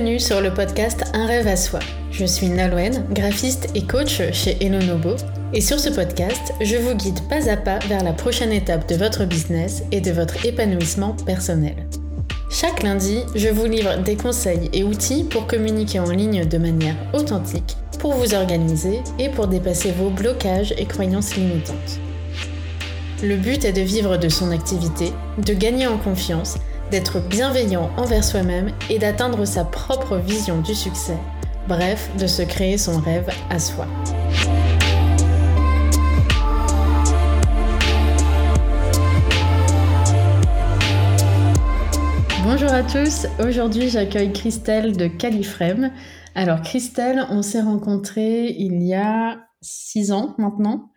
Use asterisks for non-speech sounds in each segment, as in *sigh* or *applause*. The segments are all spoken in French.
Bienvenue sur le podcast Un rêve à soi. Je suis Nalouen, graphiste et coach chez Elonobo. Et sur ce podcast, je vous guide pas à pas vers la prochaine étape de votre business et de votre épanouissement personnel. Chaque lundi, je vous livre des conseils et outils pour communiquer en ligne de manière authentique, pour vous organiser et pour dépasser vos blocages et croyances limitantes. Le but est de vivre de son activité, de gagner en confiance d'être bienveillant envers soi-même et d'atteindre sa propre vision du succès. Bref, de se créer son rêve à soi. Bonjour à tous, aujourd'hui j'accueille Christelle de Califrem. Alors Christelle, on s'est rencontrés il y a six ans maintenant.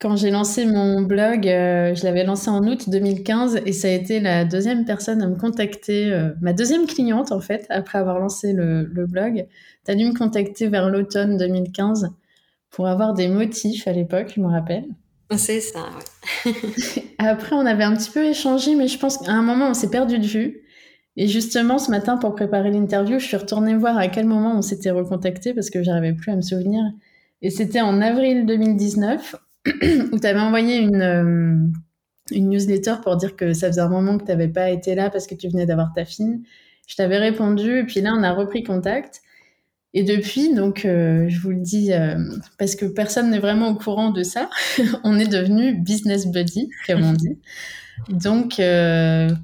Quand j'ai lancé mon blog, euh, je l'avais lancé en août 2015 et ça a été la deuxième personne à me contacter, euh, ma deuxième cliente en fait, après avoir lancé le, blog. Tu as dû me contacter vers l'automne 2015 pour avoir des motifs à l'époque, je me rappelle. C'est ça, oui. *laughs* après, on avait un petit peu échangé, mais je pense qu'à un moment, on s'est perdu de vue. Et justement, ce matin, pour préparer l'interview, je suis retournée voir à quel moment on s'était recontacté parce que j'arrivais plus à me souvenir. Et c'était en avril 2019 *clears throat* où tu avais envoyé une, euh, une newsletter pour dire que ça faisait un moment que tu n'avais pas été là parce que tu venais d'avoir ta fille. Je t'avais répondu, et puis là, on a repris contact. Et depuis, donc, euh, je vous le dis, euh, parce que personne n'est vraiment au courant de ça, *laughs* on est devenu business buddy, comme on dit. Donc,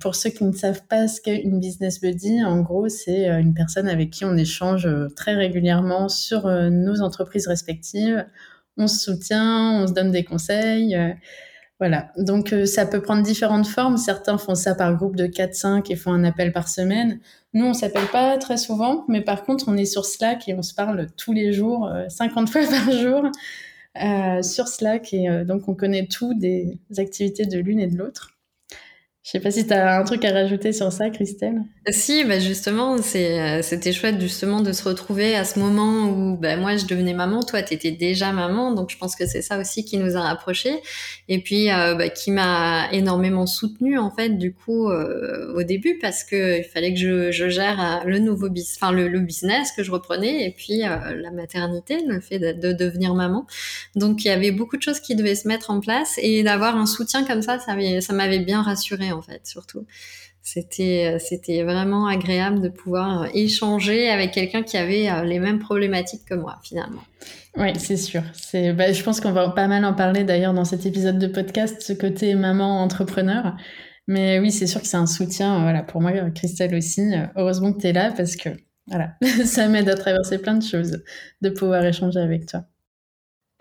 pour ceux qui ne savent pas ce qu'est une business buddy, en gros, c'est une personne avec qui on échange très régulièrement sur nos entreprises respectives on se soutient, on se donne des conseils. Euh, voilà. Donc, euh, ça peut prendre différentes formes. Certains font ça par groupe de 4-5 et font un appel par semaine. Nous, on s'appelle pas très souvent, mais par contre, on est sur Slack et on se parle tous les jours, 50 euh, *laughs* fois par jour, sur Slack. Et donc, on connaît tout des activités de l'une et de l'autre. Je sais pas si tu as un truc à rajouter sur ça, Christelle. Si, bah justement, euh, c'était chouette justement de se retrouver à ce moment où bah, moi je devenais maman, toi tu étais déjà maman, donc je pense que c'est ça aussi qui nous a rapprochés et puis euh, bah, qui m'a énormément soutenue en fait du coup euh, au début parce que il fallait que je, gère le nouveau business, enfin le, business que je reprenais et puis la maternité, le fait de, de, devenir maman. Donc il y avait beaucoup de choses qui devaient se mettre en place et d'avoir un soutien comme ça, ça m'avait bien rassurée en fait, surtout. C'était, c'était vraiment agréable de pouvoir échanger avec quelqu'un qui avait euh, les mêmes problématiques que moi, finalement. Oui, c'est sûr. C'est, bah, je pense qu'on va pas mal en parler d'ailleurs dans cet épisode de podcast, ce côté maman entrepreneur. Mais oui, c'est sûr que c'est un soutien. Voilà, pour moi, Christelle aussi. Heureusement que tu es là parce que voilà, *laughs* ça m'aide à traverser plein de choses, de pouvoir échanger avec toi.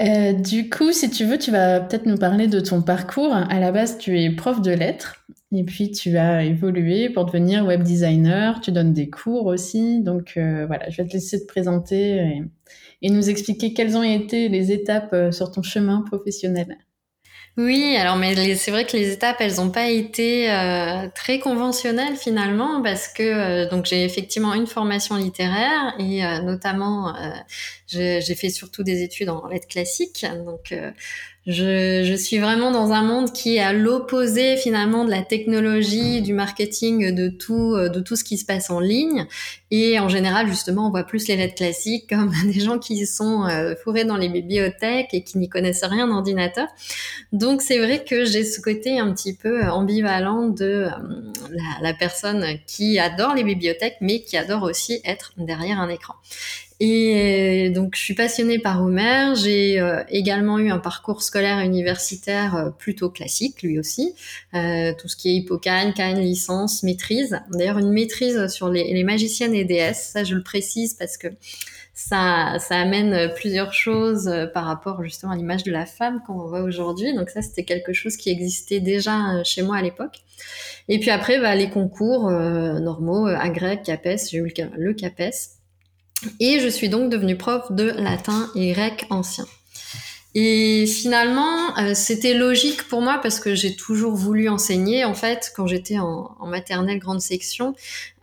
Euh, du coup, si tu veux, tu vas peut-être nous parler de ton parcours. À la base, tu es prof de lettres et puis tu as évolué pour devenir web designer. Tu donnes des cours aussi. Donc euh, voilà, je vais te laisser te présenter et nous expliquer quelles ont été les étapes euh, sur ton chemin professionnel. Oui, alors mais c'est vrai que les étapes, elles n'ont pas été euh, très conventionnelles finalement parce que donc j'ai effectivement une formation littéraire et notamment j'ai fait surtout des études en lettres classiques, donc je, je, suis vraiment dans un monde qui est à l'opposé finalement de la technologie, du marketing, de tout, de tout ce qui se passe en ligne. Et en général, justement, on voit plus les lettres classiques comme *laughs* des gens qui sont euh, fourrés dans les bibliothèques et qui n'y connaissent rien d'ordinateur. Donc c'est vrai que j'ai ce côté un petit peu ambivalent de euh, la, la personne qui adore les bibliothèques, mais qui adore aussi être derrière un écran. Et donc, je suis passionnée par Homer. J'ai euh, également eu un parcours scolaire et universitaire euh, plutôt classique, lui aussi. Euh, tout ce qui est hippocane, canne, licence, maîtrise. D'ailleurs, une maîtrise sur les, magiciennes et déesses. Ça, je le précise parce que ça, ça amène plusieurs choses par rapport justement à l'image de la femme qu'on voit aujourd'hui. Donc ça, c'était quelque chose qui existait déjà chez moi à l'époque. Et puis après, bah, les concours normaux, agrègue, CAPES, j'ai eu le CAPES. Et je suis donc devenue prof de latin et grec ancien. Et finalement, euh, c'était logique pour moi parce que j'ai toujours voulu enseigner. En fait, quand j'étais en, maternelle grande section,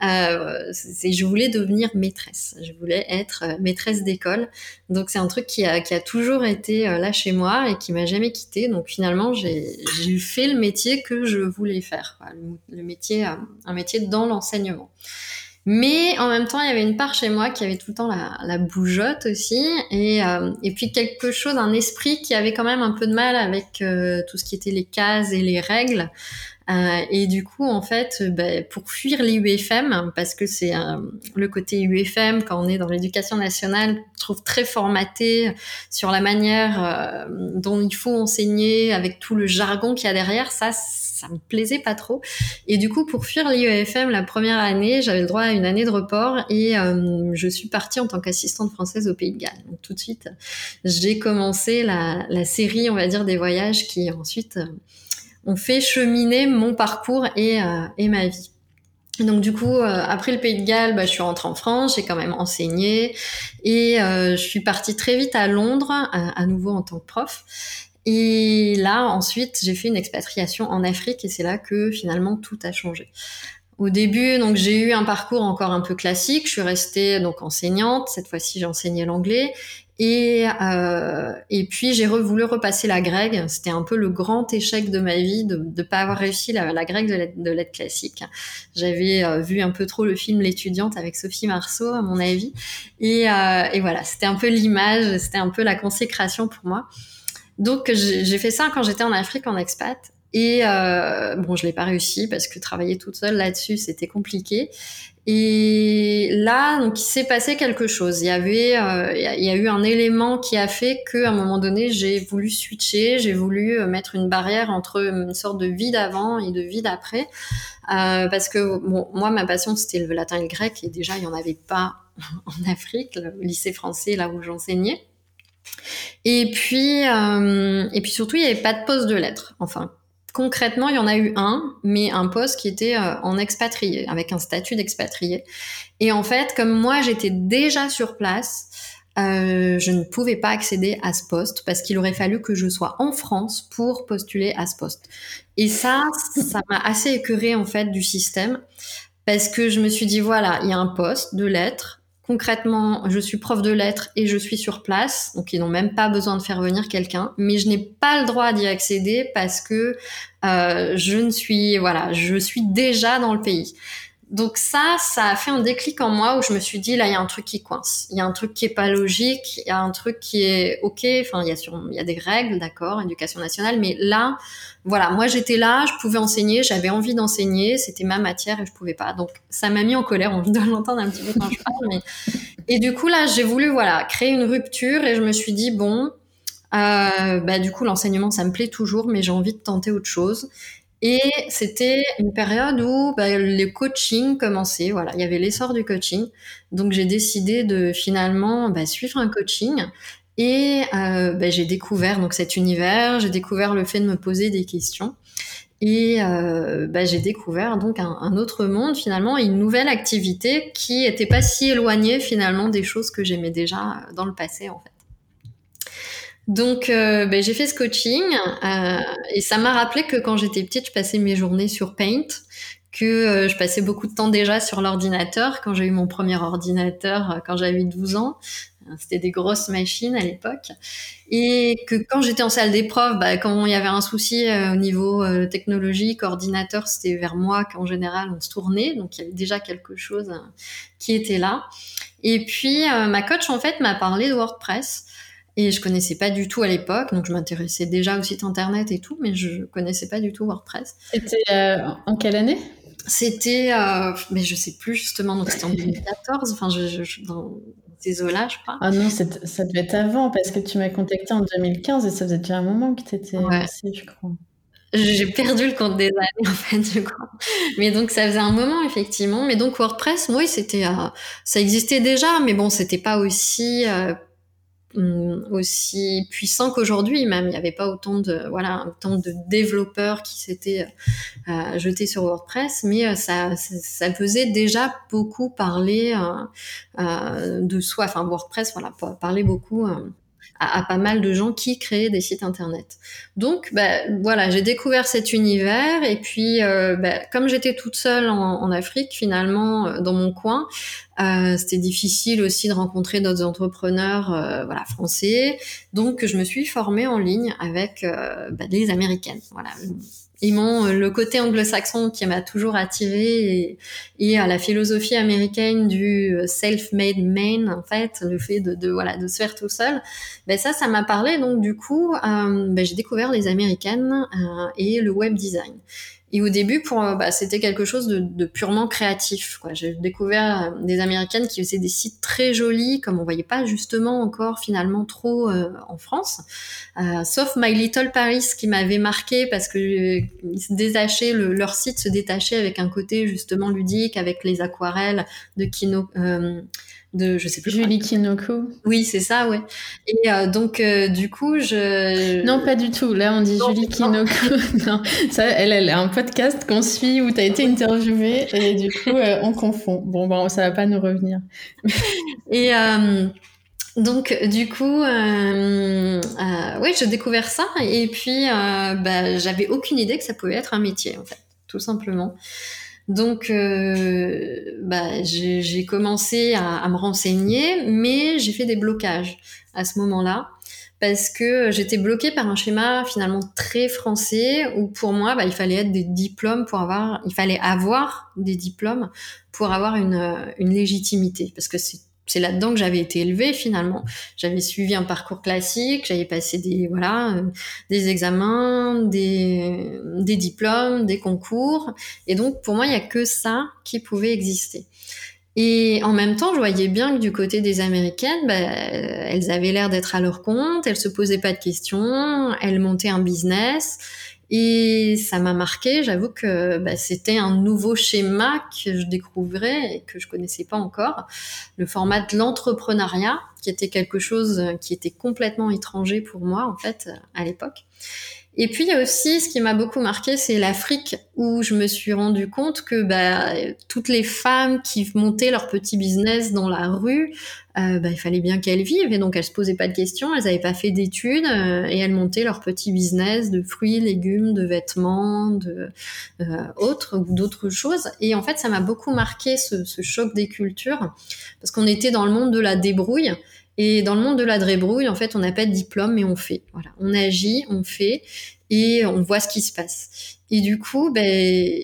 euh, je voulais devenir maîtresse. Je voulais être euh, maîtresse d'école. Donc c'est un truc qui a, qui a toujours été là chez moi et qui m'a jamais quitté. Donc finalement, j'ai fait le métier que je voulais faire, le, métier, un métier dans l'enseignement. Mais en même temps, il y avait une part chez moi qui avait tout le temps la, bougeotte aussi, et, euh, et puis quelque chose, un esprit qui avait quand même un peu de mal avec euh, tout ce qui était les cases et les règles. Euh, et du coup, en fait, bah, pour fuir les UFM, parce que c'est le côté UFM quand on est dans l'éducation nationale, je trouve très formaté sur la manière dont il faut enseigner avec tout le jargon qu'il y a derrière. Ça, ça me plaisait pas trop. Et du coup, pour fuir l'IEFM la première année, j'avais le droit à une année de report et euh, je suis partie en tant qu'assistante française au Pays de Galles. Donc tout de suite, j'ai commencé la, série, on va dire, des voyages qui ensuite euh, ont fait cheminer mon parcours et, euh, et ma vie. Donc du coup, après le Pays de Galles, bah, je suis rentrée en France, j'ai quand même enseigné et je suis partie très vite à Londres, à nouveau en tant que prof. Et là, ensuite, j'ai fait une expatriation en Afrique et c'est là que finalement tout a changé. Au début, donc j'ai eu un parcours encore un peu classique. Je suis restée donc enseignante. Cette fois-ci, j'ai enseigné l'anglais. Et, euh, et puis j'ai voulu repasser la grecque. C'était un peu le grand échec de ma vie de ne pas avoir réussi la, grecque de lettres classique. J'avais euh, vu un peu trop le film L'étudiante avec Sophie Marceau, à mon avis. Et, euh, et voilà, c'était un peu l'image, c'était un peu la consécration pour moi. Donc j'ai fait ça quand j'étais en Afrique en expat. Et euh, bon, je l'ai pas réussi parce que travailler toute seule là-dessus, c'était compliqué. Et là, donc, il s'est passé quelque chose. Il y avait, euh, il y a eu un élément qui a fait qu'à un moment donné, j'ai voulu switcher, j'ai voulu euh, mettre une barrière entre une sorte de vie d'avant et de vie d'après, euh, parce que bon, moi, ma passion c'était le latin et le grec, et déjà, il y en avait pas *laughs* en Afrique, le lycée français là où j'enseignais. Et puis, euh, et puis surtout, il n'y avait pas de poste de lettres. Enfin, concrètement, il y en a eu un, mais un poste qui était euh, en expatrié, avec un statut d'expatrié. Et en fait, comme moi, j'étais déjà sur place, euh, je ne pouvais pas accéder à ce poste parce qu'il aurait fallu que je sois en France pour postuler à ce poste. Et ça, ça m'a assez écœuré en fait du système parce que je me suis dit voilà, il y a un poste de lettres, Concrètement, je suis prof de lettres et je suis sur place, donc ils n'ont même pas besoin de faire venir quelqu'un, mais je n'ai pas le droit d'y accéder parce que euh, je ne suis, voilà, je suis déjà dans le pays. Donc ça, ça a fait un déclic en moi où je me suis dit là, il y a un truc qui coince, il y a un truc qui est pas logique, il y a un truc qui est ok. Enfin, il y a sur, des règles, d'accord, éducation nationale, mais là, voilà, moi j'étais là, je pouvais enseigner, j'avais envie d'enseigner, c'était ma matière et je pouvais pas. Donc ça m'a mis en colère, envie de l'entendre un petit peu quand je parle. Mais... Et du coup là, j'ai voulu voilà créer une rupture et je me suis dit bon, euh, bah du coup l'enseignement ça me plaît toujours, mais j'ai envie de tenter autre chose. Et c'était une période où bah, les coachings commençaient. Voilà, il y avait l'essor du coaching. Donc j'ai décidé de finalement bah, suivre un coaching. Et euh, bah, j'ai découvert donc cet univers. J'ai découvert le fait de me poser des questions. Et euh, bah, j'ai découvert donc un, autre monde finalement, une nouvelle activité qui était pas si éloignée finalement des choses que j'aimais déjà dans le passé en fait. Donc, euh, ben, j'ai fait ce coaching euh, et ça m'a rappelé que quand j'étais petite, je passais mes journées sur Paint, que euh, je passais beaucoup de temps déjà sur l'ordinateur. Quand j'ai eu mon premier ordinateur, quand j'avais 12 ans, c'était des grosses machines à l'époque, et que quand j'étais en salle d'épreuve, bah, quand il y avait un souci au niveau technologique, ordinateur, c'était vers moi qu'en général on se tournait, donc il y avait déjà quelque chose qui était là. Et puis ma coach en fait m'a parlé de WordPress. Et je connaissais pas du tout à l'époque, donc je m'intéressais déjà au site internet et tout, mais je connaissais pas du tout WordPress. C'était euh, en quelle année? C'était, euh, mais je sais plus justement, donc c'était en *laughs* 2014, enfin je, je, dans ces eaux-là, je crois. Ah non, ça devait être avant, parce que tu m'as contacté en 2015 et ça faisait déjà un moment que tu étais ouais. je crois. J'ai perdu le compte des années *laughs* en fait du coup. Mais donc ça faisait un moment effectivement. Mais donc WordPress, oui, c'était, euh, ça existait déjà, mais bon, c'était pas aussi aussi puissant qu'aujourd'hui même. Il n'y avait pas autant de voilà autant de développeurs qui s'étaient euh, jetés sur WordPress mais euh, ça ça faisait déjà beaucoup parler euh, euh, de soi. Enfin WordPress voilà parler beaucoup euh, à, pas mal de gens qui créaient des sites internet. Donc, bah, voilà, j'ai découvert cet univers et puis, euh, bah, comme j'étais toute seule en, en, Afrique, finalement, dans mon coin, Euh, c'était difficile aussi de rencontrer d'autres entrepreneurs euh, voilà, français. Donc, je me suis formée en ligne avec euh, bah, les Américaines. Voilà. Ils m'ont le côté anglo-saxon qui m'a toujours attiré et, à la philosophie américaine du self-made man en fait le fait de, de, voilà de se faire tout seul. Ben ça ça m'a parlé. Donc du coup ben, j'ai découvert les américaines et le web design et au début, pour, euh, bah, c'était quelque chose de, de, purement créatif. J'ai découvert euh, des Américaines qui faisaient des sites très jolis, comme on voyait pas justement encore finalement trop euh, en France. Euh, sauf My Little Paris qui m'avait marqué parce que se détachaient, le, leur site se détachait avec un côté justement ludique, avec les aquarelles de Kino de je sais plus Julie Kinoko. Oui, c'est ça, ouais. Et euh, donc euh, du coup, je Non, pas du tout. Là, on dit Julie Kinoko. *laughs* non, ça elle elle a un podcast qu'on suit où tu as été interviewée et du coup, euh, on confond. Bon bon, ça va pas nous revenir. *laughs* et donc du coup, oui, j'ai découvert ça et puis bah, j'avais aucune idée que ça pouvait être un métier en fait, tout simplement. Donc, euh, bah, j'ai commencé à, me renseigner, mais j'ai fait des blocages à ce moment-là parce que j'étais bloquée par un schéma finalement très français où pour moi, bah, il fallait être des diplômes pour avoir, il fallait avoir des diplômes pour avoir une, une légitimité parce que c'est c'est là-dedans que j'avais été élevée finalement. J'avais suivi un parcours classique, j'avais passé des voilà euh, des examens, des des diplômes, des concours, et donc pour moi il y a que ça qui pouvait exister. Et en même temps, je voyais bien que du côté des Américaines, bah, elles avaient l'air d'être à leur compte, elles se posaient pas de questions, elles montaient un business, et ça m'a marqué, j'avoue que bah, c'était un nouveau schéma que je découvrais et que je connaissais pas encore. Le format de l'entrepreneuriat, qui était quelque chose qui était complètement étranger pour moi, en fait, à l'époque. Et puis il y a aussi ce qui m'a beaucoup marqué, c'est l'Afrique où je me suis rendu compte que bah, toutes les femmes qui montaient leur petit business dans la rue, euh, bah, il fallait bien qu'elles vivent et donc elles se posaient pas de questions, elles n'avaient pas fait d'études euh, et elles montaient leur petit business de fruits, légumes, de vêtements, de euh, d'autres choses. Et en fait, ça m'a beaucoup marqué ce choc des cultures parce qu'on était dans le monde de la débrouille et dans le monde de la drébrouille, en fait, on n'a pas de diplôme, mais on fait. Voilà, on agit, on fait, et on voit ce qui se passe. Et du coup, ben,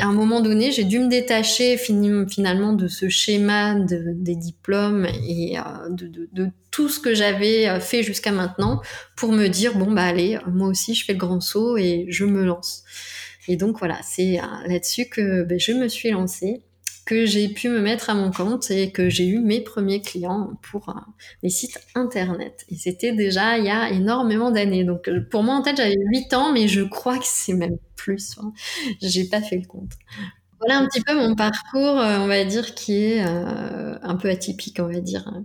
à un moment donné, j'ai dû me détacher finalement de ce schéma de, des diplômes et euh, de, tout ce que j'avais euh, fait jusqu'à maintenant pour me dire bon bah allez, moi aussi je fais le grand saut et je me lance. Et donc voilà, c'est euh, là-dessus que ben, je me suis lancée que j'ai pu me mettre à mon compte et que j'ai eu mes premiers clients pour euh, les sites internet. Et c'était déjà il y a énormément d'années. Donc euh, pour moi en tête j'avais 8 ans, mais je crois que c'est même plus. Hein. J'ai pas fait le compte. Voilà un petit peu mon parcours, euh, on va dire, qui est un peu atypique, on va dire, hein.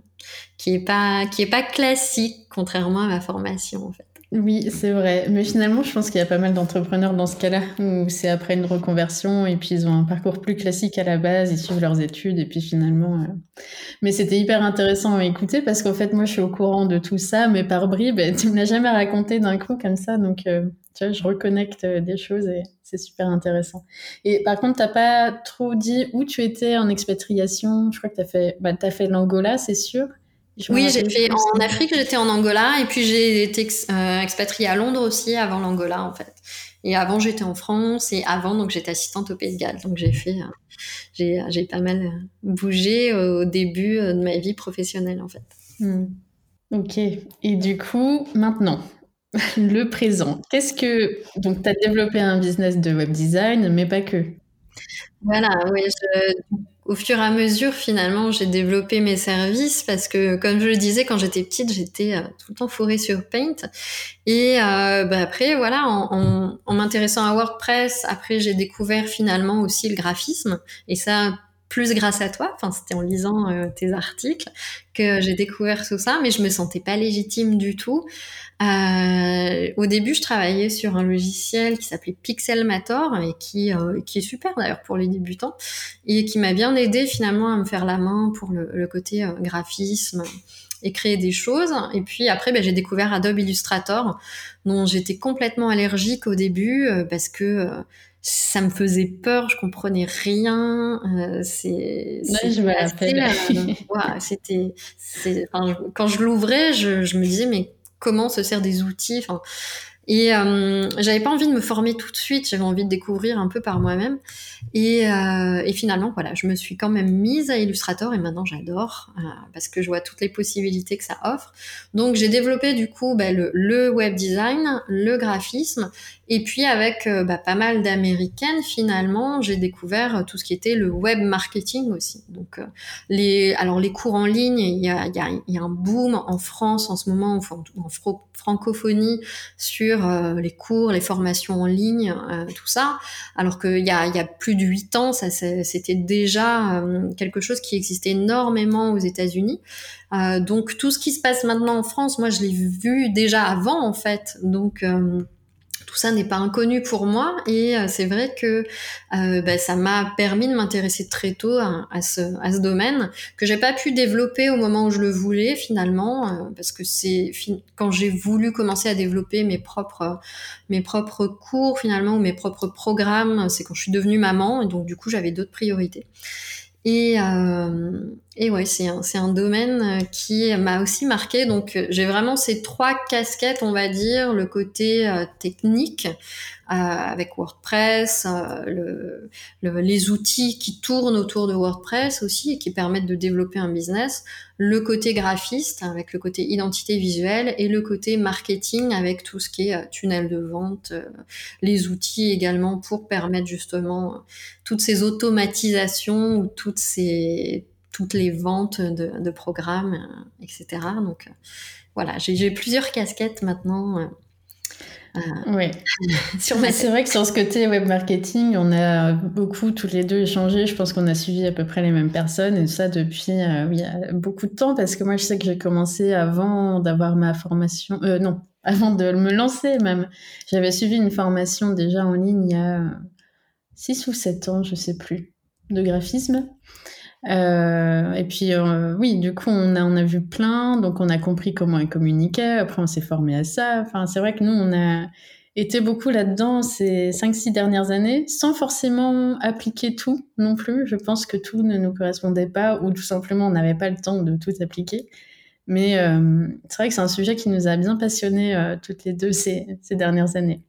qui est pas qui est pas classique, contrairement à ma formation en fait. Oui, c'est vrai. Mais finalement, je pense qu'il y a pas mal d'entrepreneurs dans ce cas-là, où c'est après une reconversion et puis ils ont un parcours plus classique à la base, ils suivent leurs études et puis finalement. Euh, mais c'était hyper intéressant à écouter parce qu'en fait, moi, je suis au courant de tout ça, mais par bribes, tu me l'as jamais raconté d'un coup comme ça, donc euh, tu vois, je reconnecte euh, des choses et c'est super intéressant. Et par contre, t'as pas trop dit où tu étais en expatriation? Je crois que t'as fait, bah, as fait l'Angola, c'est sûr oui, j'ai fait en Afrique, j'étais en Angola et puis j'ai été euh, expatriée à Londres aussi avant l'Angola en fait. Et avant j'étais en France et avant donc j'étais assistante au Pays de Galles. Donc j'ai fait, euh, j'ai pas mal euh, bougé au début de ma vie professionnelle en fait. Hmm. Ok. Et du coup maintenant *laughs* le présent. Qu'est-ce que donc tu as développé un business de web design mais pas que. Voilà, oui, je, au fur et à mesure, finalement, j'ai développé mes services parce que, comme je le disais, quand j'étais petite, j'étais euh, tout le temps fourrée sur Paint. Et euh, bah, après, voilà, en, en, m'intéressant à WordPress, après, j'ai découvert finalement aussi le graphisme. Et ça, plus grâce à toi, enfin c'était en lisant euh, tes articles que j'ai découvert tout ça, mais je me sentais pas légitime du tout. Euh, au début, je travaillais sur un logiciel qui s'appelait Pixelmator et qui euh, qui est super d'ailleurs pour les débutants et qui m'a bien aidé finalement à me faire la main pour le, le côté graphisme et créer des choses. Et puis après, ben, j'ai découvert Adobe Illustrator, dont j'étais complètement allergique au début parce que ça me faisait peur, je comprenais rien. Euh, c'est, je me rappelle. C'était, quand je l'ouvrais, je, je, me disais mais comment se sert des outils? Enfin, et euh, j'avais pas envie de me former tout de suite, j'avais envie de découvrir un peu par moi-même. Et, euh, finalement, voilà, je me suis quand même mise à Illustrator et maintenant j'adore euh, parce que je vois toutes les possibilités que ça offre. Donc j'ai développé du coup bah, le, web design, le graphisme et puis avec euh, bah, pas mal d'américaines, finalement, j'ai découvert tout ce qui était le web marketing aussi. Donc alors les cours en ligne, il y a, un boom en France en ce moment, en, en francophonie, sur euh, les cours, les formations en ligne, tout ça. Alors qu'il y a, y a plus de huit ans, c'était déjà quelque chose qui existait énormément aux États-Unis. donc tout ce qui se passe maintenant en France, moi je l'ai vu déjà avant en fait. Donc tout ça n'est pas inconnu pour moi. Et euh, c'est vrai que euh, bah, ça m'a permis de m'intéresser très tôt à, ce, à ce domaine que j'ai pas pu développer au moment où je le voulais finalement euh, parce que c'est quand j'ai voulu commencer à développer mes propres mes propres cours finalement ou mes propres programmes c'est quand je suis devenue maman et donc du coup j'avais d'autres priorités. Et, euh, et ouais, c'est un, c'est un domaine qui m'a aussi marqué. Donc, j'ai vraiment ces trois casquettes, on va dire, le côté euh, technique, euh, avec WordPress, euh, le, les outils qui tournent autour de WordPress aussi et qui permettent de développer un business, le côté graphiste avec le côté identité visuelle et le côté marketing avec tout ce qui est tunnel de vente, les outils également pour permettre justement toutes ces automatisations ou toutes ces toutes les ventes de, de programmes, etc. Donc voilà, j'ai plusieurs casquettes maintenant euh, oui. *laughs* c'est vrai que sur ce côté web marketing, on a beaucoup tous les deux échangé. Je pense qu'on a suivi à peu près les mêmes personnes et ça depuis euh, oui, beaucoup de temps parce que moi je sais que j'ai commencé avant d'avoir ma formation. Euh, non, avant de me lancer même. J'avais suivi une formation déjà en ligne il y a 6 ou 7 ans, je sais plus, de graphisme. Euh, et puis, euh, oui, du coup, on a, on a vu plein, donc on a compris comment ils communiquaient. Après, on s'est formé à ça. Enfin, c'est vrai que nous, on a été beaucoup là-dedans ces 5-6 dernières années, sans forcément appliquer tout non plus. Je pense que tout ne nous correspondait pas, ou tout simplement, on n'avait pas le temps de tout appliquer. Mais euh, c'est vrai que c'est un sujet qui nous a bien passionnés euh, toutes les deux ces, ces dernières années.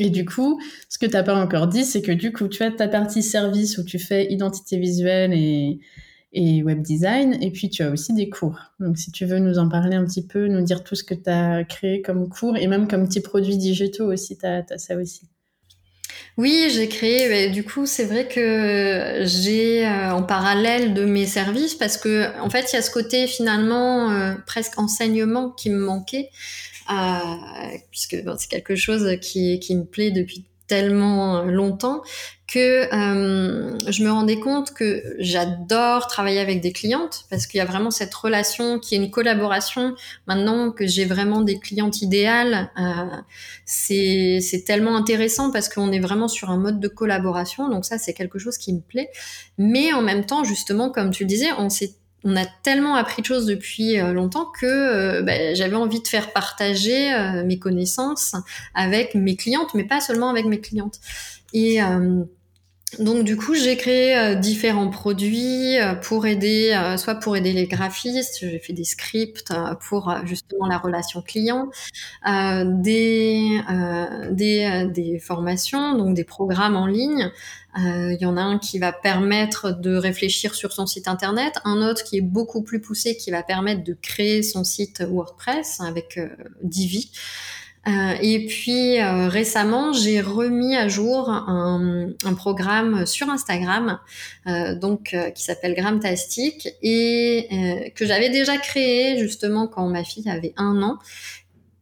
Et du coup, ce que tu n'as pas encore dit, c'est que du coup, tu as ta partie service où tu fais identité visuelle et, et web design, et puis tu as aussi des cours. Donc si tu veux nous en parler un petit peu, nous dire tout ce que tu as créé comme cours, et même comme petits produits digitaux aussi, tu as, ça aussi. Oui, j'ai créé. du coup, c'est vrai que j'ai euh, en parallèle de mes services, parce que en fait, il y a ce côté finalement euh, presque enseignement qui me manquait puisque c'est quelque chose qui, qui me plaît depuis tellement longtemps que euh, je me rendais compte que j'adore travailler avec des clientes parce qu'il y a vraiment cette relation qui est une collaboration. Maintenant que j'ai vraiment des clientes idéales, euh, c'est tellement intéressant parce qu'on est vraiment sur un mode de collaboration. Donc ça, c'est quelque chose qui me plaît. Mais en même temps, justement, comme tu le disais, on s'est on a tellement appris de choses depuis euh, longtemps que euh, bah, j'avais envie de faire partager euh, mes connaissances avec mes clientes, mais pas seulement avec mes clientes. Et donc du coup, j'ai créé différents produits pour aider, soit pour aider les graphistes, j'ai fait des scripts pour justement la relation client, des, des, des formations, donc des programmes en ligne il euh, y en a un qui va permettre de réfléchir sur son site internet, un autre qui est beaucoup plus poussé, qui va permettre de créer son site WordPress avec euh, Divi. Euh, et puis récemment, j'ai remis à jour un, programme sur Instagram, donc qui s'appelle Gramtastic et que j'avais déjà créé justement quand ma fille avait un an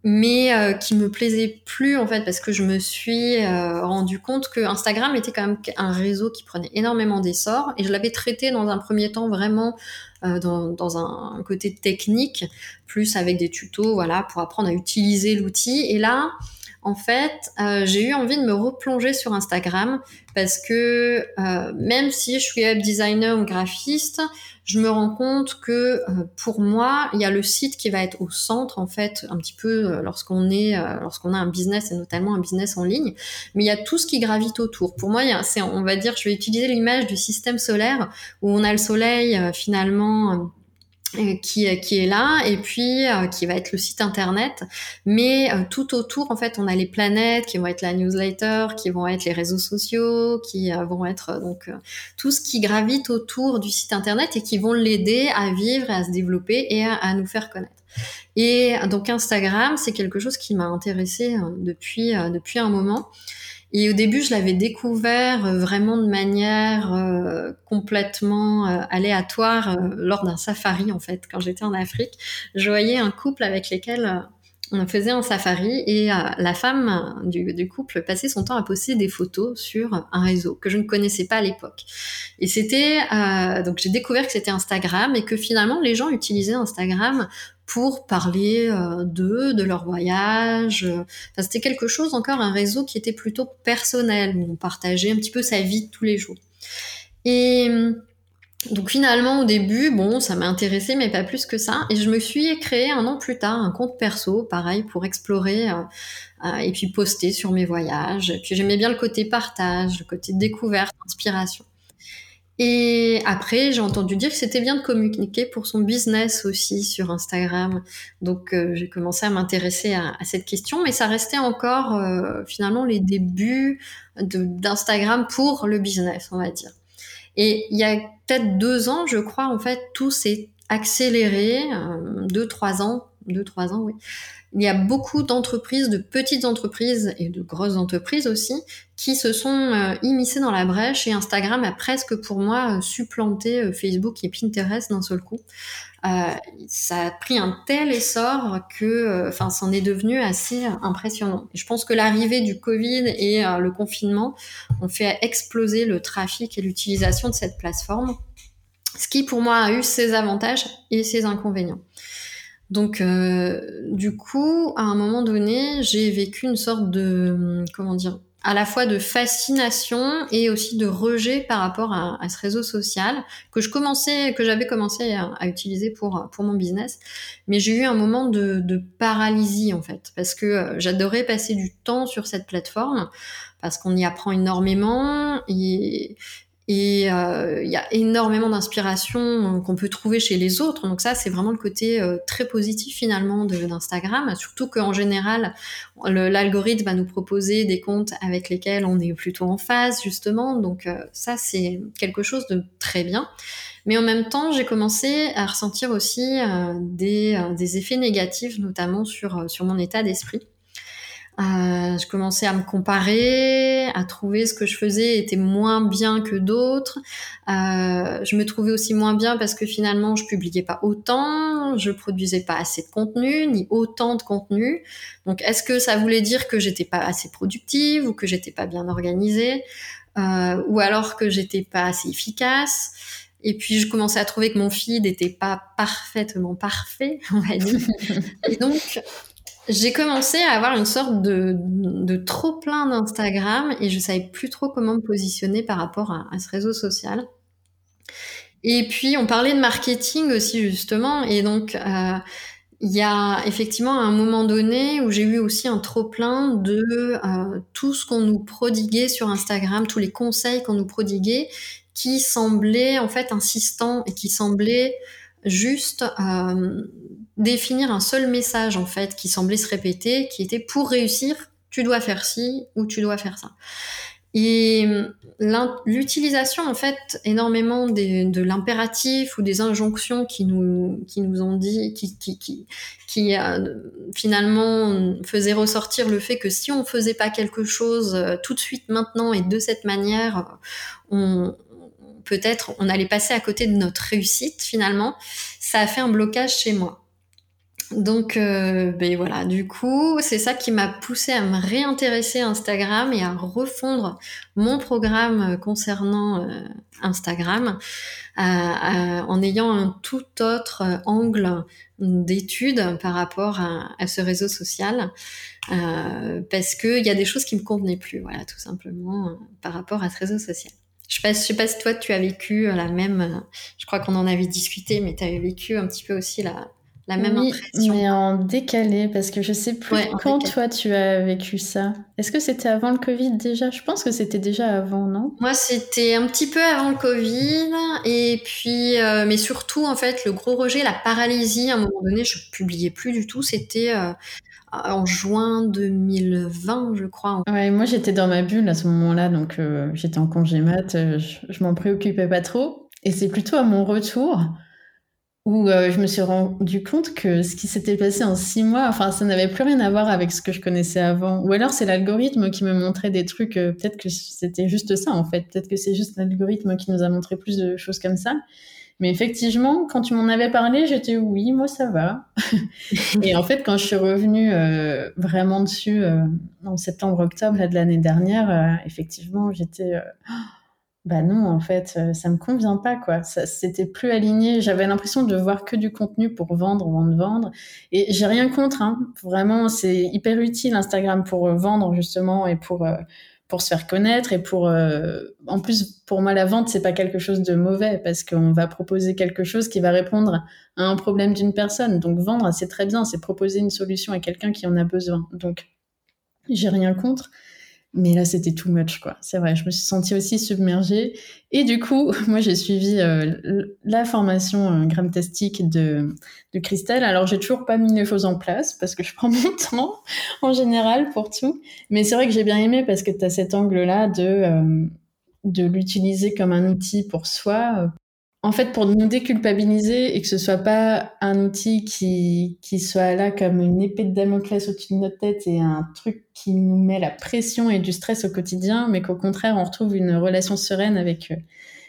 mais euh, qui me plaisait plus en fait parce que je me suis euh, rendu compte que Instagram était quand même un réseau qui prenait énormément d'essor et je l'avais traité dans un premier temps vraiment euh, dans, dans un, côté technique plus avec des tutos voilà pour apprendre à utiliser l'outil. Et là en fait, euh, j'ai eu envie de me replonger sur Instagram parce que euh, même si je suis web designer ou graphiste, je me rends compte que euh, pour moi, il y a le site qui va être au centre en fait, un petit peu lorsqu'on est, lorsqu'on a un business et notamment un business en ligne, mais il y a tout ce qui gravite autour. Pour moi, c'est, on va dire, je vais utiliser l'image du système solaire où on a le soleil finalement qui, qui est là et puis euh, qui va être le site internet. Mais euh, tout autour en fait on a les planètes qui vont être la newsletter qui vont être les réseaux sociaux qui euh, vont être donc tout ce qui gravite autour du site internet et qui vont l'aider à vivre et à se développer et à, à nous faire connaître. Et donc Instagram c'est quelque chose qui m'a intéressé depuis depuis un moment et au début, je l'avais découvert euh, vraiment de manière euh, complètement euh, aléatoire lors d'un safari, en fait. Quand j'étais en Afrique, je voyais un couple avec lesquels on faisait un safari et la femme du, couple passait son temps à poster des photos sur un réseau que je ne connaissais pas à l'époque. Et c'était donc j'ai découvert que c'était Instagram et que finalement les gens utilisaient Instagram pour parler euh, d'eux, de leur voyage. Enfin, c'était quelque chose encore, un réseau qui était plutôt personnel, où on partageait un petit peu sa vie de tous les jours. Et donc finalement, au début, bon, ça m'a intéressé, mais pas plus que ça. Et je me suis créé un an plus tard un compte perso, pareil, pour explorer euh, euh, et puis poster sur mes voyages. Et puis j'aimais bien le côté partage, le côté découverte, inspiration. Et après, j'ai entendu dire que c'était bien de communiquer pour son business aussi sur Instagram. Donc, euh, j'ai commencé à m'intéresser à, cette question, mais ça restait encore euh, finalement les débuts d'Instagram pour le business, on va dire. Et il y a peut-être deux ans, je crois, en fait, tout s'est accéléré, euh, deux, trois ans, deux, trois ans, oui. Il y a beaucoup d'entreprises, de petites entreprises et de grosses entreprises aussi, qui se sont euh, immiscées dans la brèche et Instagram a presque pour moi euh, supplanté euh, Facebook et Pinterest d'un seul coup. Ça a pris un tel essor que, enfin, c'en est devenu assez impressionnant. Je pense que l'arrivée du Covid et le confinement ont fait exploser le trafic et l'utilisation de cette plateforme, ce qui pour moi a eu ses avantages et ses inconvénients. Donc, euh, du coup, à un moment donné, j'ai vécu une sorte de, comment dire, à la fois de fascination et aussi de rejet par rapport à, ce réseau social que je commençais, que j'avais commencé à, utiliser pour pour mon business. Mais j'ai eu un moment de, de paralysie en fait, parce que euh, j'adorais passer du temps sur cette plateforme parce qu'on y apprend énormément et, et euh, il y a énormément d'inspiration euh, qu'on peut trouver chez les autres. Donc ça, c'est vraiment le côté euh, très positif finalement d'Instagram. Surtout qu'en général, l'algorithme va nous proposer des comptes avec lesquels on est plutôt en phase justement. Donc ça, c'est quelque chose de très bien. Mais en même temps, j'ai commencé à ressentir aussi des, des, effets négatifs, notamment sur, sur mon état d'esprit. Euh, je commençais à me comparer, à trouver ce que je faisais était moins bien que d'autres. Euh, je me trouvais aussi moins bien parce que finalement je publiais pas autant, je produisais pas assez de contenu ni autant de contenu. Donc est-ce que ça voulait dire que j'étais pas assez productive ou que j'étais pas bien organisée euh, ou alors que j'étais pas assez efficace? Et puis je commençais à trouver que mon feed n'était pas parfaitement parfait, *laughs* on va dire. Et donc j'ai commencé à avoir une sorte de, de trop plein d'Instagram et je savais plus trop comment me positionner par rapport à, ce réseau social. Et puis on parlait de marketing aussi justement et donc euh, il y a effectivement un moment donné où j'ai eu aussi un trop plein de euh, tout ce qu'on nous prodiguait sur Instagram, tous les conseils qu'on nous prodiguait qui semblaient en fait insistants et qui semblaient juste euh, définir un seul message en fait qui semblait se répéter, qui était pour réussir, tu dois faire ci ou tu dois faire ça. Et l'utilisation en fait énormément de l'impératif ou des injonctions qui nous qui nous ont dit qui qui qui, qui euh, finalement faisait ressortir le fait que si on faisait pas quelque chose euh, tout de suite maintenant et de cette manière peut-être on allait passer à côté de notre réussite finalement, ça a fait un blocage chez moi. Donc, euh, ben voilà, du coup, c'est ça qui m'a poussé à me réintéresser à Instagram et à refondre mon programme concernant euh, Instagram en ayant un tout autre angle d'étude par rapport à, ce réseau social. euh, parce qu'il y a des choses qui me convenaient plus, voilà, tout simplement, euh, par rapport à ce réseau social. Je sais pas, si toi tu as vécu la même, je crois qu'on en avait discuté, mais tu avais vécu un petit peu aussi la, la même oui, mais en décalé, parce que je sais plus quand toi tu as vécu ça. Est-ce que c'était avant le Covid déjà? Je pense que c'était déjà avant, non? Moi, c'était un petit peu avant le Covid, et puis, euh, mais surtout en fait, le gros rejet, la paralysie. À un moment donné, je publiais plus du tout. C'était euh, en juin 2020, je crois. Ouais, moi j'étais dans ma bulle à ce moment-là, donc euh, j'étais en congé mat, je, je m'en préoccupais pas trop. Et c'est plutôt à mon retour où euh, je me suis rendu compte que ce qui s'était passé en six mois, enfin, ça n'avait plus rien à voir avec ce que je connaissais avant. Ou alors c'est l'algorithme qui me montrait des trucs, euh, peut-être que c'était juste ça en fait, peut-être que c'est juste l'algorithme qui nous a montré plus de choses comme ça. Mais effectivement, quand tu m'en avais parlé, j'étais oui, moi ça va. *laughs* et en fait, quand je suis revenue euh, vraiment dessus en septembre-octobre de l'année dernière, effectivement, j'étais bah non, en fait, euh, ça me convient pas, quoi. C'était plus aligné. J'avais l'impression de voir que du contenu pour vendre, vendre, vendre. Et j'ai rien contre, hein. Vraiment, c'est hyper utile Instagram pour euh, vendre justement et pour euh, pour se faire connaître et pour. en plus, pour moi, la vente c'est pas quelque chose de mauvais parce qu'on va proposer quelque chose qui va répondre à un problème d'une personne. Donc vendre, c'est très bien. C'est proposer une solution à quelqu'un qui en a besoin. Donc j'ai rien contre. Mais là, c'était too much, quoi. C'est vrai, je me suis sentie aussi submergée. Et du coup, *laughs* moi, j'ai suivi euh, la formation euh, de, de Christelle. Alors, j'ai toujours pas mis les choses en place parce que je prends *laughs* mon temps en général pour tout. Mais c'est vrai que j'ai bien aimé parce que tu as cet angle-là de, euh, de l'utiliser comme un outil pour soi, en fait, pour nous déculpabiliser et que ce soit pas un outil qui, qui soit là comme une épée de Damoclès au-dessus de notre tête et un truc qui nous met la pression et du stress au quotidien, mais qu'au contraire, on retrouve une relation sereine avec euh,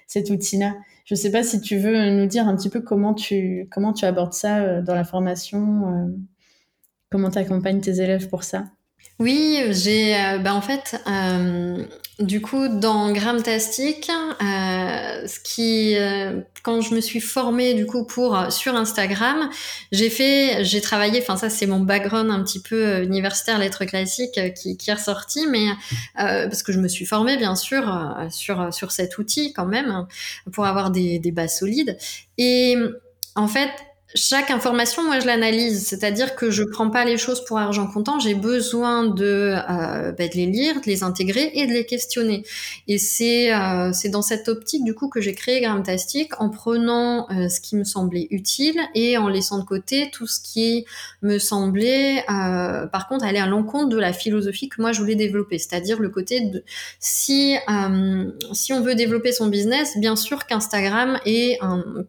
cet outil-là. Je sais pas si tu veux nous dire un petit peu comment tu, comment tu abordes ça euh, dans la formation, euh, comment tu accompagnes tes élèves pour ça? Oui, j'ai, bah en fait, du coup, dans Gramtastic, euh, ce qui, euh, quand je me suis formée du coup pour sur Instagram, j'ai fait, j'ai travaillé. Enfin, ça c'est mon background un petit peu euh, universitaire lettres classiques euh, qui, qui est ressorti, mais parce que je me suis formée bien sûr sur sur cet outil quand même pour avoir des, des bases solides. Et en fait, chaque information, moi, je l'analyse, c'est-à-dire que je prends pas les choses pour argent comptant. J'ai besoin de, euh, bah, de les lire, de les intégrer et de les questionner. Et c'est euh, dans cette optique du coup que j'ai créé Gramtastic en prenant euh, ce qui me semblait utile et en laissant de côté tout ce qui me semblait, euh, par contre, aller à l'encontre de la philosophie que moi je voulais développer, c'est-à-dire le côté de si euh, si on veut développer son business, bien sûr qu'Instagram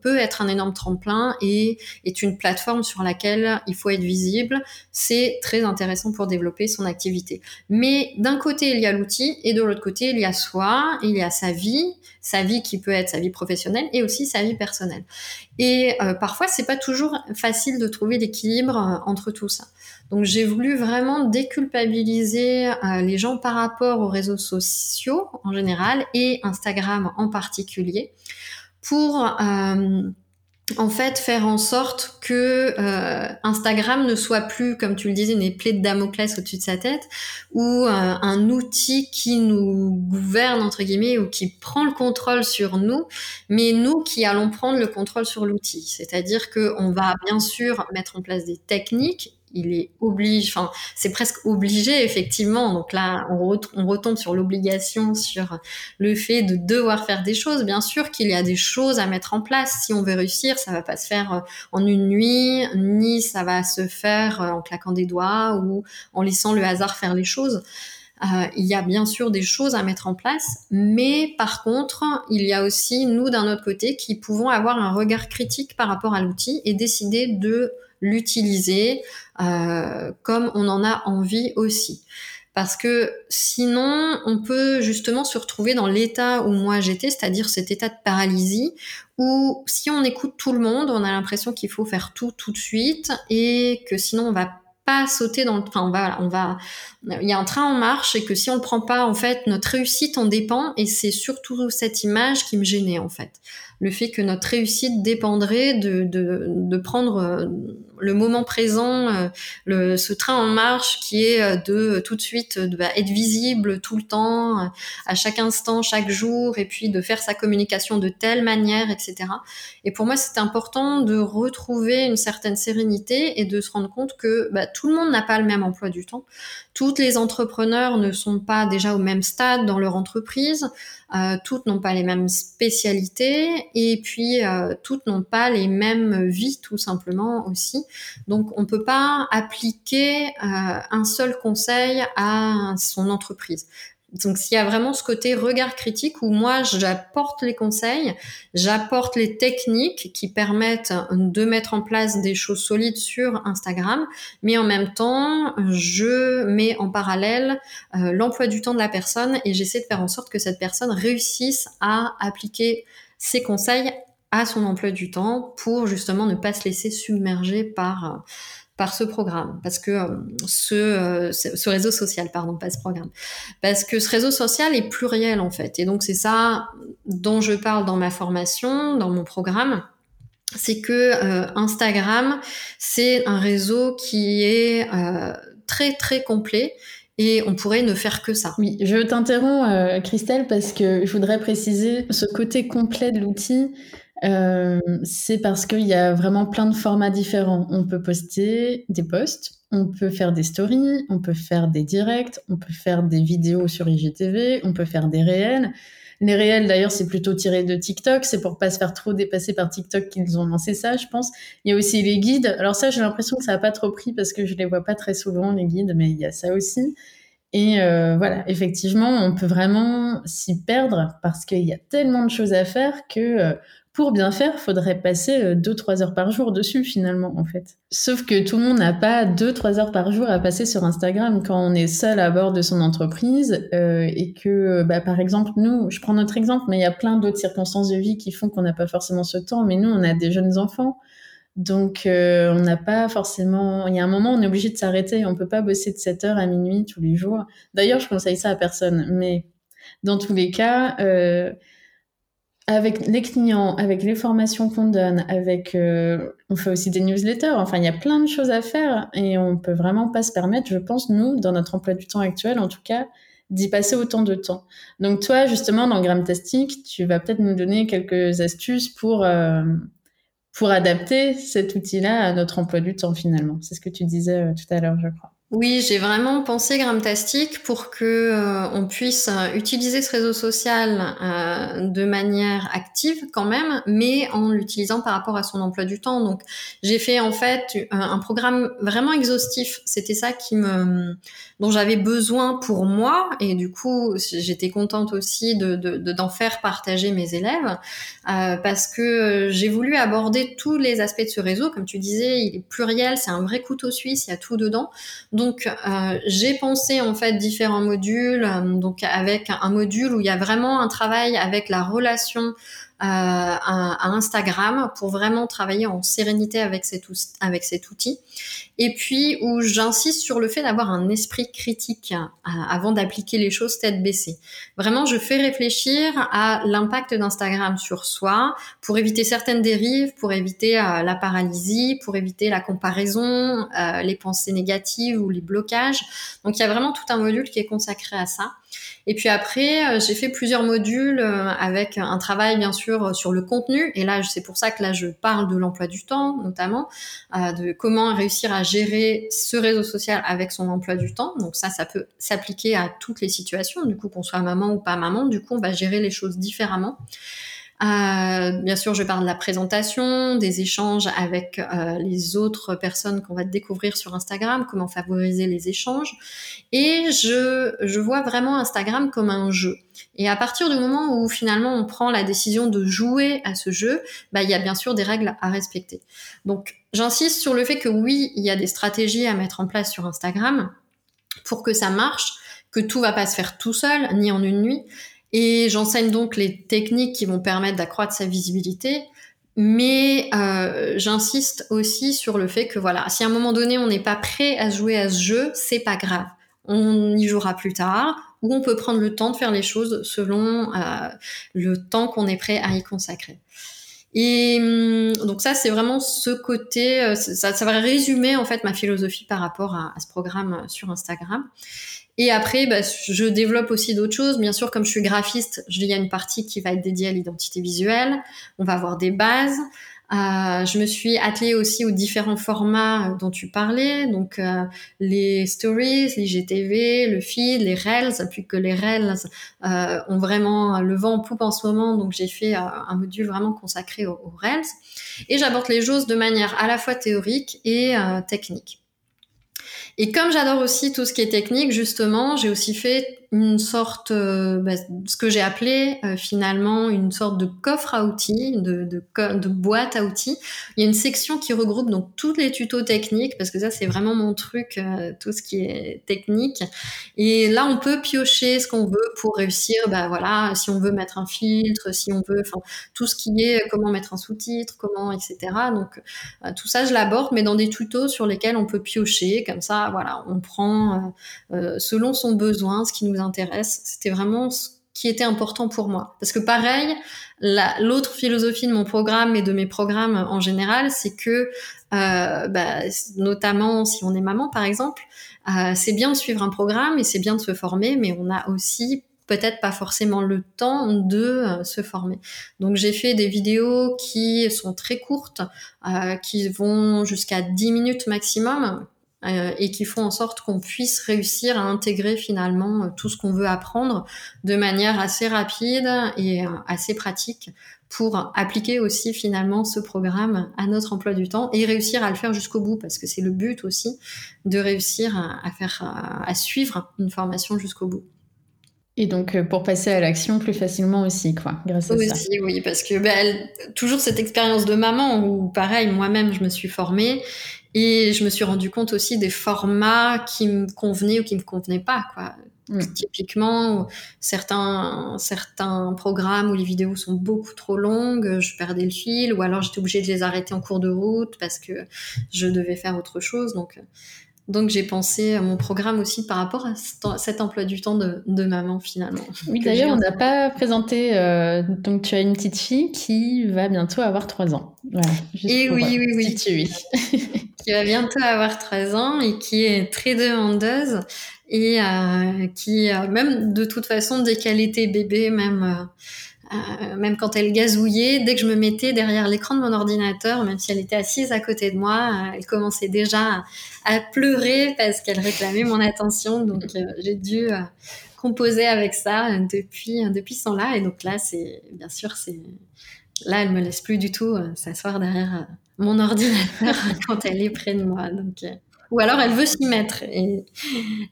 peut être un énorme tremplin et est une plateforme sur laquelle il faut être visible. C'est très intéressant pour développer son activité. Mais d'un côté, il y a l'outil et de l'autre côté, il y a soi, il y a sa vie, sa vie qui peut être sa vie professionnelle et aussi sa vie personnelle. Et euh, parfois, c'est pas toujours facile de trouver l'équilibre euh, entre tout ça. Donc, j'ai voulu vraiment déculpabiliser euh, les gens par rapport aux réseaux sociaux en général et Instagram en particulier pour en fait faire en sorte que euh, Instagram ne soit plus, comme tu le disais, une épée de Damoclès au-dessus de sa tête, ou euh, un outil qui nous gouverne entre guillemets ou qui prend le contrôle sur nous, mais nous qui allons prendre le contrôle sur l'outil. C'est-à-dire que on va bien sûr mettre en place des techniques il est obligé, enfin, c'est presque obligé, effectivement. Donc là, on, retombe sur l'obligation, sur le fait de devoir faire des choses. Bien sûr qu'il y a des choses à mettre en place. Si on veut réussir, ça va pas se faire euh, en une nuit, ni ça va se faire euh, en claquant des doigts ou en laissant le hasard faire les choses. Euh, il y a bien sûr des choses à mettre en place, mais par contre, il y a aussi nous d'un autre côté qui pouvons avoir un regard critique par rapport à l'outil et décider de l'utiliser euh, comme on en a envie aussi. Parce que sinon, on peut justement se retrouver dans l'état où moi j'étais, c'est-à-dire cet état de paralysie, où si on écoute tout le monde, on a l'impression qu'il faut faire tout tout de suite et que sinon on va pas sauter dans le train. On va, on va, il y a un train en marche et que si on le prend pas, en fait, notre réussite en dépend. Et c'est surtout cette image qui me gênait, en fait. Le fait que notre réussite dépendrait de, de, de prendre, le moment présent, euh, le, ce train en marche qui est euh, de tout de suite bah, être visible tout le temps, à chaque instant, chaque jour, et puis de faire sa communication de telle manière, etc. Et pour moi, c'est important de retrouver une certaine sérénité et de se rendre compte que bah, tout le monde n'a pas le même emploi du temps. Toutes les entrepreneurs ne sont pas déjà au même stade dans leur entreprise. Euh, toutes n'ont pas les mêmes spécialités et puis euh, toutes n'ont pas les mêmes vies tout simplement aussi. Donc on peut pas appliquer euh, un seul conseil à son entreprise. Donc s'il y a vraiment ce côté regard critique où moi j'apporte les conseils, j'apporte les techniques qui permettent de mettre en place des choses solides sur Instagram, mais en même temps je mets en parallèle euh, l'emploi du temps de la personne et j'essaie de faire en sorte que cette personne réussisse à appliquer ces conseils à son emploi du temps pour justement ne pas se laisser submerger par euh, par ce programme, parce que euh, euh, ce, ce, réseau social, pardon, pas ce programme, parce que ce réseau social est pluriel en fait, et donc c'est ça dont je parle dans ma formation, dans mon programme, c'est que euh, Instagram, c'est un réseau qui est très très complet et on pourrait ne faire que ça. Oui, je t'interromps Christelle parce que je voudrais préciser ce côté complet de l'outil. Euh, c'est parce qu'il y a vraiment plein de formats différents. On peut poster des posts, on peut faire des stories, on peut faire des directs, on peut faire des vidéos sur IGTV, on peut faire des réels. Les réels, d'ailleurs, c'est plutôt tiré de TikTok. C'est pour pas se faire trop dépasser par TikTok qu'ils ont lancé ça, je pense. Il y a aussi les guides. Alors ça, j'ai l'impression que ça a pas trop pris parce que je les vois pas très souvent, les guides, mais il y a ça aussi. Et euh, voilà, effectivement, on peut vraiment s'y perdre parce qu'il y a tellement de choses à faire que euh, pour bien faire, faudrait passer 2-3 euh, heures par jour dessus finalement en fait. Sauf que tout le monde n'a pas 2-3 heures par jour à passer sur Instagram quand on est seul à bord de son entreprise euh, et que bah, par exemple nous, je prends notre exemple, mais il y a plein d'autres circonstances de vie qui font qu'on n'a pas forcément ce temps, mais nous on a des jeunes enfants. Donc, euh, on n'a pas forcément. Il y a un moment, on est obligé de s'arrêter. On peut pas bosser de 7 heures à minuit tous les jours. D'ailleurs, je conseille ça à personne. Mais dans tous les cas, euh, avec les clients, avec les formations qu'on donne, avec, euh, on fait aussi des newsletters. Enfin, il y a plein de choses à faire et on peut vraiment pas se permettre, je pense, nous, dans notre emploi du temps actuel, en tout cas, d'y passer autant de temps. Donc, toi, justement, dans Gramtastic, tu vas peut-être nous donner quelques astuces pour, euh, pour adapter cet outil-là à notre emploi du temps, finalement. C'est ce que tu disais euh, tout à l'heure, je crois. Oui, j'ai vraiment pensé Gramtastic pour que euh, on puisse euh, utiliser ce réseau social euh, de manière active quand même, mais en l'utilisant par rapport à son emploi du temps. Donc, j'ai fait en fait un programme vraiment exhaustif. C'était ça qui me dont j'avais besoin pour moi et du coup j'étais contente aussi de d'en de, faire partager mes élèves parce que j'ai voulu aborder tous les aspects de ce réseau. Comme tu disais, il est pluriel, c'est un vrai couteau suisse, il y a tout dedans. Donc euh, j'ai pensé en fait différents modules, euh, donc avec un module où il y a vraiment un travail avec la relation euh, à, Instagram pour vraiment travailler en sérénité avec cet, avec cet outil. Et puis où j'insiste sur le fait d'avoir un esprit critique euh, avant d'appliquer les choses tête baissée. Vraiment, je fais réfléchir à l'impact d'Instagram sur soi pour éviter certaines dérives, pour éviter euh, la paralysie, pour éviter la comparaison, les pensées négatives ou les blocages. Donc il y a vraiment tout un module qui est consacré à ça. Et puis après, euh, j'ai fait plusieurs modules euh, avec un travail bien sûr sur le contenu. Et là, c'est pour ça que là, je parle de l'emploi du temps, notamment, euh, de comment réussir à gérer ce réseau social avec son emploi du temps. Donc ça, ça peut s'appliquer à toutes les situations. Du coup, qu'on soit maman ou pas maman, du coup, on va gérer les choses différemment. Euh, bien sûr, je parle de la présentation, des échanges avec euh, les autres personnes qu'on va découvrir sur Instagram, comment favoriser les échanges. Et je, je vois vraiment Instagram comme un jeu. Et à partir du moment où finalement on prend la décision de jouer à ce jeu, bah, il y a bien sûr des règles à respecter. Donc j'insiste sur le fait que oui, il y a des stratégies à mettre en place sur Instagram pour que ça marche, que tout va pas se faire tout seul, ni en une nuit, et j'enseigne donc les techniques qui vont permettre d'accroître sa visibilité. Mais euh, j'insiste aussi sur le fait que voilà, si à un moment donné on n'est pas prêt à jouer à ce jeu, c'est pas grave. On y jouera plus tard, ou on peut prendre le temps de faire les choses selon euh, le temps qu'on est prêt à y consacrer. Et hum, donc ça, c'est vraiment ce côté, euh, ça, ça, va résumer en fait ma philosophie par rapport à, à ce programme sur Instagram. Et après, bah, je développe aussi d'autres choses. Bien sûr, comme je suis graphiste, il y a une partie qui va être dédiée à l'identité visuelle. On va avoir des bases. Euh, je me suis attelée aussi aux différents formats dont tu parlais, donc euh, les stories, les GTV, le feed, les reels, puis que les reels euh, ont vraiment le vent en poupe en ce moment, donc j'ai fait euh, un module vraiment consacré aux, aux reels. Et j'aborde les choses de manière à la fois théorique et euh, technique. Et comme j'adore aussi tout ce qui est technique, justement, j'ai aussi fait une sorte, euh, bah, ce que j'ai appelé euh, finalement une sorte de coffre à outils, de, boîte à outils. Il y a une section qui regroupe donc tous les tutos techniques, parce que ça c'est vraiment mon truc, euh, tout ce qui est technique. Et là on peut piocher ce qu'on veut pour réussir, bah voilà, si on veut mettre un filtre, si on veut, enfin tout ce qui est comment mettre un sous-titre, comment, etc. Donc tout ça je l'aborde, mais dans des tutos sur lesquels on peut piocher, comme ça, voilà, on prend selon son besoin ce qui nous intéresse. C'était vraiment ce qui était important pour moi. Parce que pareil, l'autre philosophie de mon programme et de mes programmes en général, c'est que, euh, bah, notamment si on est maman par exemple, euh, c'est bien de suivre un programme et c'est bien de se former, mais on a aussi peut-être pas forcément le temps de euh, se former. Donc j'ai fait des vidéos qui sont très courtes, euh, qui vont jusqu'à 10 minutes maximum, euh, et qui font en sorte qu'on puisse réussir à intégrer finalement euh, tout ce qu'on veut apprendre de manière assez rapide et euh, assez pratique pour appliquer aussi finalement ce programme à notre emploi du temps et réussir à le faire jusqu'au bout parce que c'est le but aussi de réussir à, faire à suivre une formation jusqu'au bout. Et donc, pour passer à l'action plus facilement aussi, quoi, grâce à aussi, ça. Oui, parce que ben, toujours cette expérience de maman où, pareil, moi-même, je me suis formée et je me suis rendu compte aussi des formats qui me convenaient ou qui me convenaient pas, quoi. Mm. Typiquement, certains, certains programmes où les vidéos sont beaucoup trop longues, je perdais le fil, ou alors j'étais obligée de les arrêter en cours de route parce que je devais faire autre chose. Donc, donc j'ai pensé à mon programme aussi par rapport à cet emploi du temps de, de maman finalement. Oui, d'ailleurs, on n'a pas présenté. Euh, donc tu as une petite fille qui va bientôt avoir 3 ans. Voilà, et oui, oui, oui, oui. *laughs* qui va bientôt avoir 13 ans et qui est très demandeuse et euh, qui, euh, même de toute façon, dès qu'elle était bébé, même euh, euh, même quand elle gazouillait, dès que je me mettais derrière l'écran de mon ordinateur, même si elle était assise à côté de moi, euh, elle commençait déjà à, pleurer parce qu'elle réclamait mon attention. Donc euh, j'ai dû composer avec ça depuis depuis ce temps-là. Et donc là, c'est bien sûr, c'est là, elle me laisse plus du tout s'asseoir derrière mon *laughs* ordinateur quand elle est près de moi. Donc ou alors elle veut s'y mettre et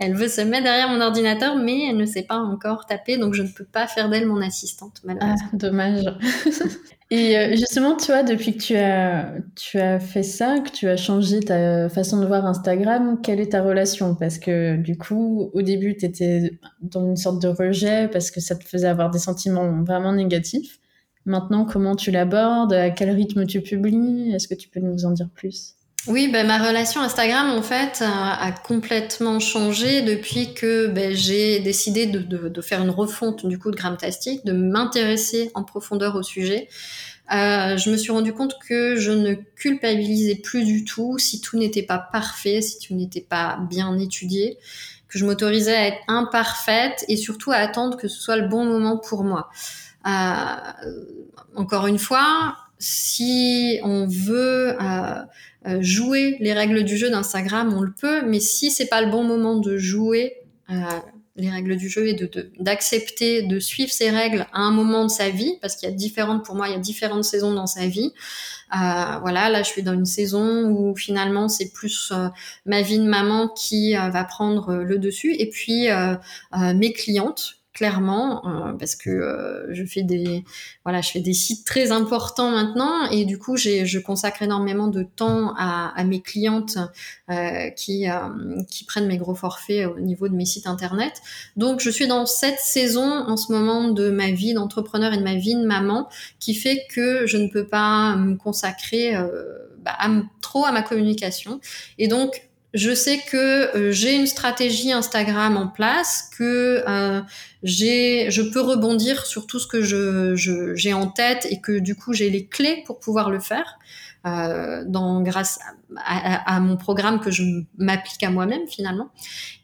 elle veut se mettre derrière mon ordinateur, mais elle ne sait pas encore taper, donc je ne peux pas faire d'elle mon assistante, malheureusement. Ah, dommage. *laughs* et euh, justement, tu vois, depuis que tu as, tu as fait ça, que tu as changé ta façon de voir Instagram, quelle est ta relation? Parce que du coup, au début, tu étais dans une sorte de rejet parce que ça te faisait avoir des sentiments vraiment négatifs. Maintenant, comment tu l'abordes? À quel rythme tu publies? Est-ce que tu peux nous en dire plus? Oui, ben, ma relation Instagram, en fait, a, complètement changé depuis que ben, j'ai décidé de, de, de, faire une refonte du coup de Gramtastic, de m'intéresser en profondeur au sujet. Euh, je me suis rendu compte que je ne culpabilisais plus du tout si tout n'était pas parfait, si tout n'était pas bien étudié, que je m'autorisais à être imparfaite et surtout à attendre que ce soit le bon moment pour moi. Euh, encore une fois, si on veut euh, jouer les règles du jeu d'Instagram, on le peut, mais si c'est pas le bon moment de jouer euh, les règles du jeu et de d'accepter de, suivre ces règles à un moment de sa vie, parce qu'il y a différentes, pour moi, il y a différentes saisons dans sa vie. Euh, voilà, là, je suis dans une saison où finalement c'est plus euh, ma vie de maman qui va prendre le dessus, et puis mes clientes clairement euh, parce que euh, je fais des voilà je fais des sites très importants maintenant et du coup j'ai je consacre énormément de temps à, à mes clientes euh, qui qui prennent mes gros forfaits au niveau de mes sites internet. Donc je suis dans cette saison en ce moment de ma vie d'entrepreneur et de ma vie de maman qui fait que je ne peux pas me consacrer bah, trop à ma communication. Et donc je sais que euh, j'ai une stratégie Instagram en place, que euh, j'ai, je peux rebondir sur tout ce que je, j'ai en tête et que du coup j'ai les clés pour pouvoir le faire. Euh, dans grâce à, à, mon programme que je m'applique à moi-même finalement.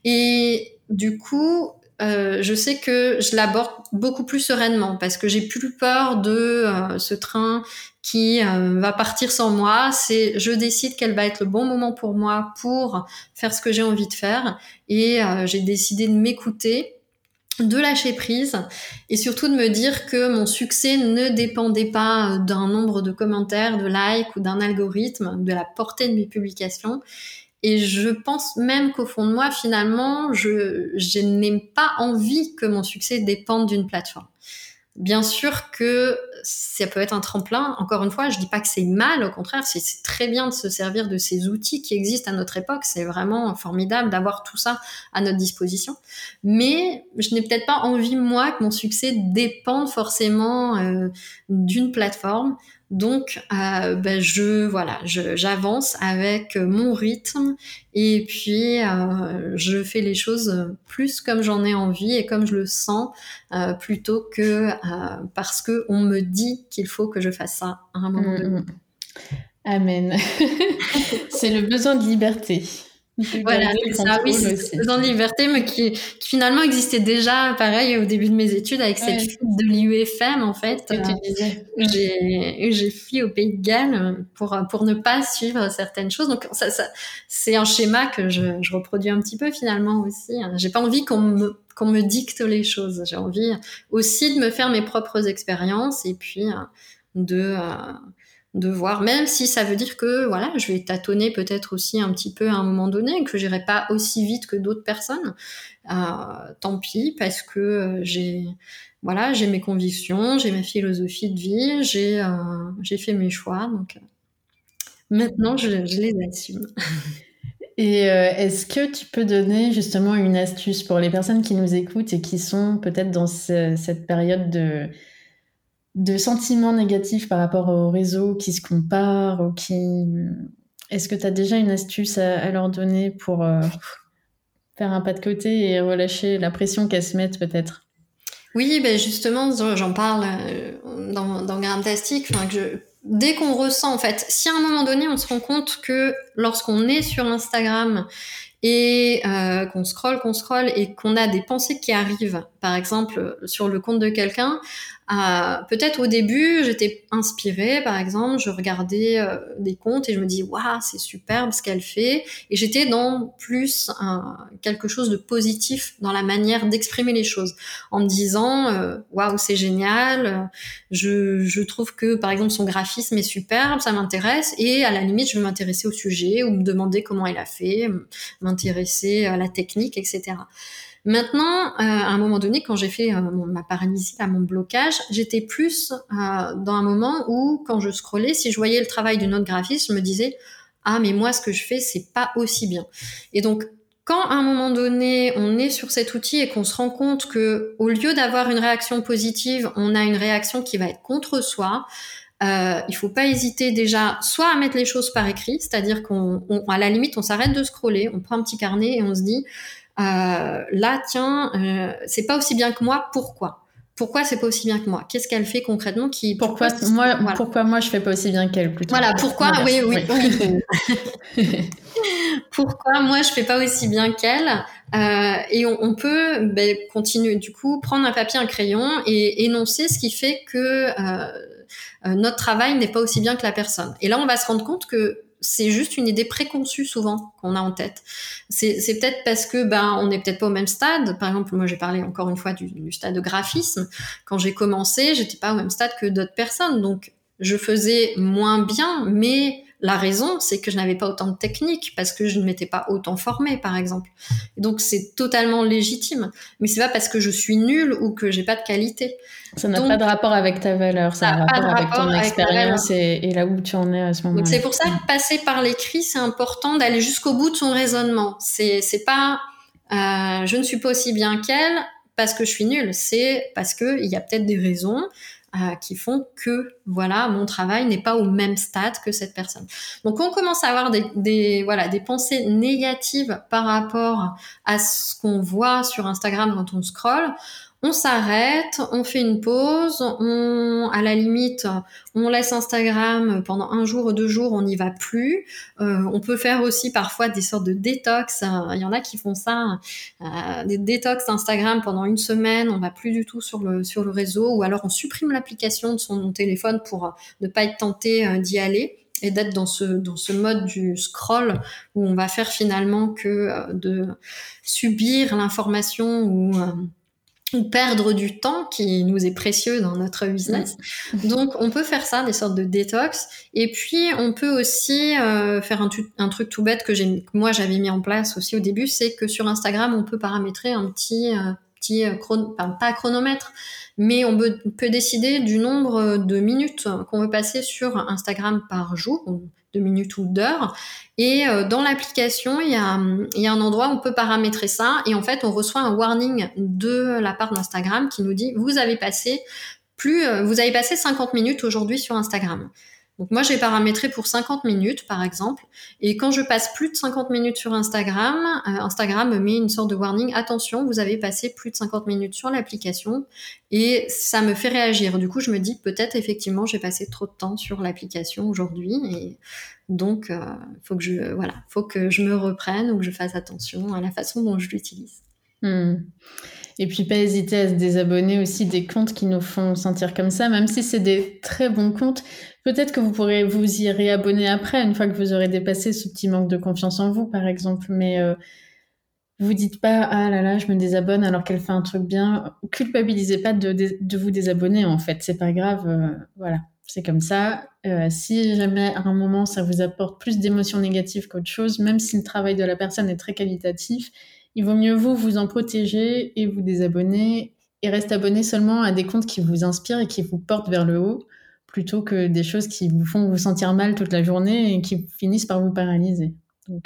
Et du coup, euh, je sais que je l'aborde beaucoup plus sereinement parce que j'ai plus peur de euh, ce train qui euh, va partir sans moi. C'est je décide quel va être le bon moment pour moi pour faire ce que j'ai envie de faire et j'ai décidé de m'écouter de lâcher prise et surtout de me dire que mon succès ne dépendait pas d'un nombre de commentaires, de likes ou d'un algorithme, de la portée de mes publications et je pense même qu'au fond de moi, finalement, je, je n'ai pas envie que mon succès dépende d'une plateforme. Bien sûr que ça peut être un tremplin. Encore une fois, je dis pas que c'est mal, au contraire, c'est très bien de se servir de ces outils qui existent à notre époque. C'est vraiment formidable d'avoir tout ça à notre disposition. Mais je n'ai peut-être pas envie, moi, que mon succès dépende forcément euh, d'une plateforme. Donc, euh, ben je voilà, j'avance avec mon rythme et puis euh, je fais les choses plus comme j'en ai envie et comme je le sens, euh, plutôt que parce que on me dit qu'il faut que je fasse ça à un moment donné. Mm, mm. Amen. *laughs* C'est le besoin de liberté. Voilà, ça, oui, c'est besoin de liberté, mais qui, qui, finalement existait déjà, pareil, au début de mes études, avec cette fuite de l'IUFM, en fait. Euh, j'ai, j'ai fui au Pays de Galles pour, pour ne pas suivre certaines choses. Donc, ça, ça c'est un schéma que je, je reproduis un petit peu, finalement, aussi. J'ai pas envie qu'on me, qu'on me dicte les choses. J'ai envie aussi de me faire mes propres expériences et puis euh, de, euh, de voir, même si ça veut dire que voilà, je vais tâtonner peut-être aussi un petit peu à un moment donné, que j'irai pas aussi vite que d'autres personnes. Euh, tant pis, parce que euh, j'ai voilà, j'ai mes convictions, j'ai ma philosophie de vie, j'ai euh, j'ai fait mes choix, donc maintenant je, les assume. *laughs* Et est-ce que tu peux donner justement une astuce pour les personnes qui nous écoutent et qui sont peut-être dans cette période de de sentiments négatifs par rapport au réseau qui se comparent ou qui... Est-ce que tu as déjà une astuce à, leur donner pour euh, faire un pas de côté et relâcher la pression qu'elles se mettent peut-être? Oui, ben justement, j'en parle euh, dans, dans Gramtastic. dès qu'on ressent, en fait, si à un moment donné, on se rend compte que lorsqu'on est sur Instagram et euh, qu'on scrolle, qu'on scrolle et qu'on a des pensées qui arrivent, par exemple sur le compte de quelqu'un, euh, peut-être au début, j'étais inspirée, par exemple, je regardais euh, des comptes et je me dis waouh, c'est superbe ce qu'elle fait, et j'étais dans plus quelque chose de positif dans la manière d'exprimer les choses, en me disant euh, waouh, c'est génial, je, je trouve que par exemple son graphisme est superbe, ça m'intéresse, et à la limite, je vais m'intéresser au sujet ou me demander comment elle a fait, m'intéresser à la technique, etc. Maintenant, euh, à un moment donné, quand j'ai fait euh, ma paralysie, à mon blocage, j'étais plus euh, dans un moment où, quand je scrollais, si je voyais le travail d'une autre graphiste, je me disais ah mais moi ce que je fais c'est pas aussi bien. Et donc quand à un moment donné on est sur cet outil et qu'on se rend compte que au lieu d'avoir une réaction positive, on a une réaction qui va être contre soi, euh, il faut pas hésiter déjà soit à mettre les choses par écrit, c'est-à-dire qu'on, à la limite, on s'arrête de scroller, on prend un petit carnet et on se dit, là, tiens, euh, c'est pas aussi bien que moi, pourquoi? Pourquoi c'est pas aussi bien que moi? Qu'est-ce qu'elle fait concrètement qui pourquoi, moi pourquoi moi je fais pas aussi bien qu'elle plutôt? Voilà, pourquoi? Oui oui, oui. *laughs* pourquoi moi je fais pas aussi bien qu'elle? Euh, et on, peut ben, continuer du coup prendre un papier un crayon et énoncer ce qui fait que euh, euh, notre travail n'est pas aussi bien que la personne. Et là on va se rendre compte que c'est juste une idée préconçue souvent qu'on a en tête. C'est, peut-être parce que ben on n'est peut-être pas au même stade. Par exemple, moi j'ai parlé encore une fois du, stade de graphisme. Quand j'ai commencé, j'étais pas au même stade que d'autres personnes, donc je faisais moins bien, mais la raison, c'est que je n'avais pas autant de technique parce que je ne m'étais pas autant formée, par exemple. donc c'est totalement légitime. Mais c'est pas parce que je suis nulle ou que j'ai pas de qualité. Ça n'a pas de rapport avec ta valeur, ça a un rapport, avec ton expérience et, là où tu en es à ce moment-là. C'est pour ça que passer par l'écrit, c'est important d'aller jusqu'au bout de son raisonnement. C'est pas euh, je ne suis pas aussi bien qu'elle parce que je suis nulle, c'est parce que il y a peut-être des raisons euh, qui font que voilà mon travail n'est pas au même stade que cette personne. Donc on commence à avoir des, des voilà des pensées négatives par rapport à ce qu'on voit sur Instagram quand on scrolle on s'arrête, on fait une pause, on, à la limite, on laisse Instagram pendant un jour ou deux jours, on n'y va plus. Euh, on peut faire aussi parfois des sortes de détox. Il y en a qui font ça, euh, des détox Instagram pendant une semaine, on va plus du tout sur le réseau, ou alors on supprime l'application de son téléphone pour ne pas être tenté euh, d'y aller et d'être dans ce dans ce mode du scroll où on va faire finalement que de subir l'information ou ou perdre du temps qui nous est précieux dans notre business. Donc on peut faire ça, des sortes de détox. Et puis on peut aussi euh, faire un, un, truc tout bête que j'ai, moi j'avais mis en place aussi au début, c'est que sur Instagram on peut paramétrer un petit, euh, petit euh, chron pas chronomètre, mais on peut, peut, décider du nombre de minutes qu'on veut passer sur Instagram par jour de minutes ou d'heures. Et euh, dans l'application, il y, a, il y a un endroit où on peut paramétrer ça. Et en fait, on reçoit un warning de la part d'Instagram qui nous dit vous avez passé plus, euh, vous avez passé 50 minutes aujourd'hui sur Instagram. Donc moi, j'ai paramétré pour 50 minutes, par exemple. Et quand je passe plus de 50 minutes sur Instagram, euh, Instagram me met une sorte de warning. Attention, vous avez passé plus de 50 minutes sur l'application. Et ça me fait réagir. Du coup, je me dis peut-être effectivement, j'ai passé trop de temps sur l'application aujourd'hui. Et donc, euh, faut que je, voilà, faut que je me reprenne ou que je fasse attention à la façon dont je l'utilise. Hmm. Et puis pas hésiter à se désabonner aussi des comptes qui nous font sentir comme ça, même si c'est des très bons comptes. Peut-être que vous pourrez vous y réabonner après, une fois que vous aurez dépassé ce petit manque de confiance en vous, par exemple. Mais euh, vous dites pas ah là là, je me désabonne alors qu'elle fait un truc bien. Culpabilisez pas de, vous désabonner en fait, c'est pas grave. Euh, voilà, c'est comme ça. Euh, si jamais à un moment ça vous apporte plus d'émotions négatives qu'autre chose, même si le travail de la personne est très qualitatif, il vaut mieux vous vous en protéger et vous désabonner et rester abonné seulement à des comptes qui vous inspirent et qui vous portent vers le haut plutôt que des choses qui vous font vous sentir mal toute la journée et qui finissent par vous paralyser. Euh,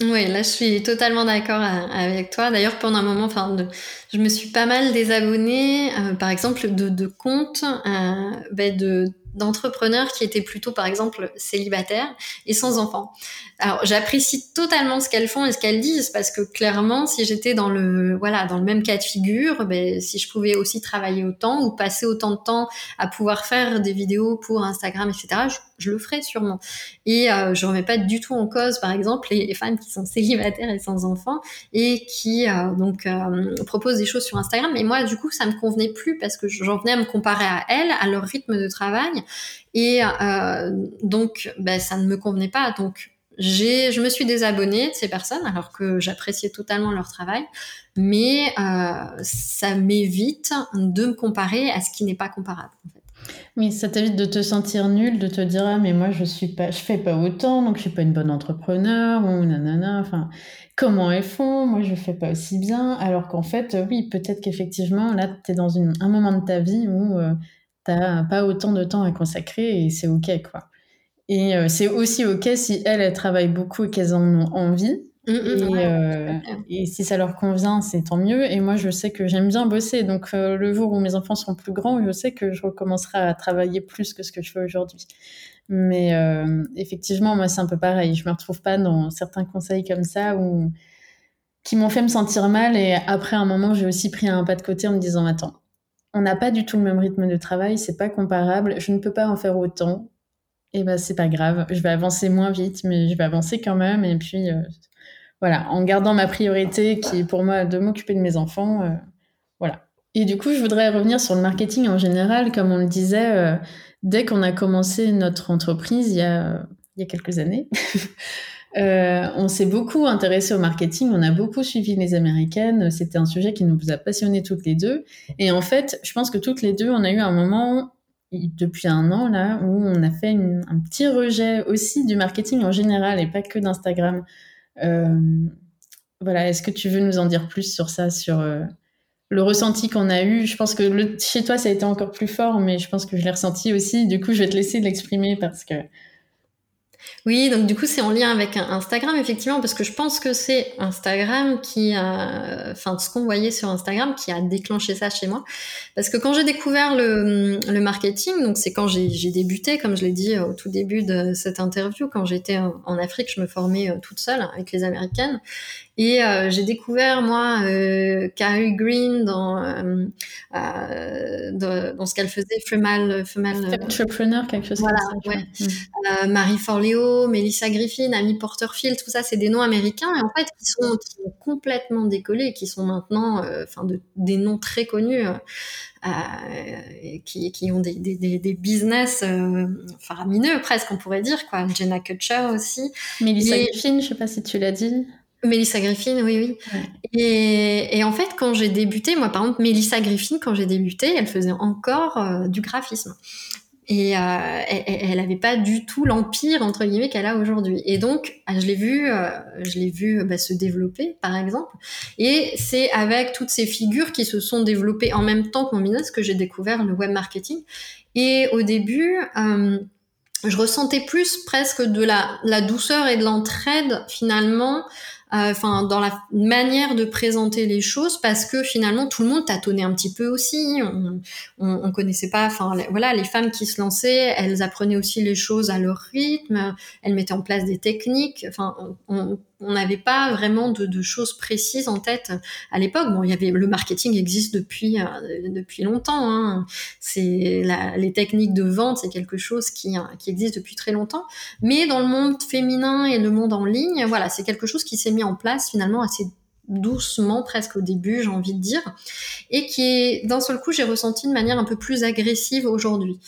Oui, là je suis totalement d'accord euh, avec toi. D'ailleurs, pendant un moment, enfin, je me suis pas mal désabonnée, euh, par exemple, de, comptes de d'entrepreneurs qui étaient plutôt, par exemple, célibataires et sans enfants. Alors, j'apprécie totalement ce qu'elles font et ce qu'elles disent parce que clairement, si j'étais dans le, voilà, dans le même cas de figure, ben, si je pouvais aussi travailler autant ou passer autant de temps à pouvoir faire des vidéos pour Instagram, etc., je, le ferais sûrement. Et euh, je remets pas du tout en cause, par exemple, les, femmes qui sont célibataires et sans enfants et qui euh, donc euh, proposent des choses sur Instagram. Mais moi, du coup, ça me convenait plus parce que j'en venais à me comparer à elles, à leur rythme de travail et euh, donc, ben, ça ne me convenait pas. Donc, je me suis désabonnée de ces personnes alors que j'appréciais totalement leur travail, mais euh, ça m'évite de me comparer à ce qui n'est pas comparable. En fait. Oui, ça t'évite de te sentir nul, de te dire ah mais moi je suis pas, je fais pas autant, donc je suis pas une bonne entrepreneur ou nanana. Enfin, comment elles font? Moi je fais pas aussi bien. Alors qu'en fait, oui, peut-être qu'effectivement là tu es dans un moment de ta vie où euh, t'as pas autant de temps à consacrer et c'est ok quoi. Et euh, c'est aussi ok si elles, elles travaillent beaucoup et qu'elles en ont envie. Mmh, mmh, euh, et, si ça leur convient, c'est tant mieux. Et moi, je sais que j'aime bien bosser. Donc, euh, le jour où mes enfants seront plus grands, je sais que je recommencerai à travailler plus que ce que je fais aujourd'hui. Mais effectivement, moi, c'est un peu pareil. Je me retrouve pas dans certains conseils comme ça où... qui m'ont fait me sentir mal. Et après un moment, j'ai aussi pris un pas de côté en me disant Attends, on n'a pas du tout le même rythme de travail, c'est pas comparable, je ne peux pas en faire autant. Et ben c'est pas grave, je vais avancer moins vite, mais je vais avancer quand même. Et puis euh, voilà, en gardant ma priorité qui est pour moi de m'occuper de mes enfants, euh, voilà. Et du coup, je voudrais revenir sur le marketing en général, comme on le disait, euh, dès qu'on a commencé notre entreprise il y a, il y a quelques années. *laughs* On s'est beaucoup intéressé au marketing, on a beaucoup suivi les américaines, c'était un sujet qui nous a passionnés toutes les deux. Et en fait, je pense que toutes les deux, on a eu un moment depuis un an là où on a fait un petit rejet aussi du marketing en général et pas que d'Instagram. Euh, voilà, est-ce que tu veux nous en dire plus sur ça, sur euh, le ressenti qu'on a eu? Je pense que chez toi ça a été encore plus fort, mais je pense que je l'ai ressenti aussi. Du coup, je vais te laisser l'exprimer parce que Oui, donc du coup c'est en lien avec Instagram effectivement parce que je pense que c'est Instagram qui a, enfin ce qu'on voyait sur Instagram qui a déclenché ça chez moi. Parce que quand j'ai découvert le, le, marketing, donc c'est quand j'ai débuté, comme je l'ai dit au tout début de cette interview, quand j'étais en Afrique, je me formais euh, toute seule avec les Américaines et euh, j'ai découvert moi euh, Carrie Green dans euh, euh dans ce qu'elle faisait, Female, Female Entrepreneur, quelque chose voilà, comme ça. Ouais. Mm. Marie Forleo, Melissa Griffin, Amy Porterfield, tout ça, c'est des noms américains et en fait qui sont, qui sont complètement décollés, qui sont maintenant, enfin, de, des noms très connus. Euh, qui, qui, ont des, des, des business euh, faramineux presque on pourrait dire quoi Jenna Kutcher aussi Melissa Griffin je sais pas si tu l'as dit Melissa Griffin, oui, oui. Et, et, en fait, quand j'ai débuté, moi, par exemple, Melissa Griffin, quand j'ai débuté, elle faisait encore euh, du graphisme. Et euh, elle n'avait pas du tout l'empire entre guillemets qu'elle a aujourd'hui. Et donc, ah, je l'ai vu, euh, je l'ai vu bah, se développer, par exemple. Et c'est avec toutes ces figures qui se sont développées en même temps que mon business que j'ai découvert le web marketing. Et au début, euh, je ressentais plus presque de la, la douceur et de l'entraide finalement enfin dans la manière de présenter les choses parce que finalement tout le monde tâtonnait un petit peu aussi. On, on, on connaissait pas enfin voilà les femmes qui se lançaient elles apprenaient aussi les choses à leur rythme elles mettaient en place des techniques. Enfin on, on n'avait pas vraiment de, de, choses précises en tête à l'époque. Bon, il y avait le marketing existe depuis euh, depuis longtemps. Hein. C'est les techniques de vente, c'est quelque chose qui, qui existe depuis très longtemps. Mais dans le monde féminin et le monde en ligne, voilà, c'est quelque chose qui s'est mis en place finalement assez doucement presque au début, j'ai envie de dire, et qui est d'un seul coup j'ai ressenti de manière un peu plus agressive aujourd'hui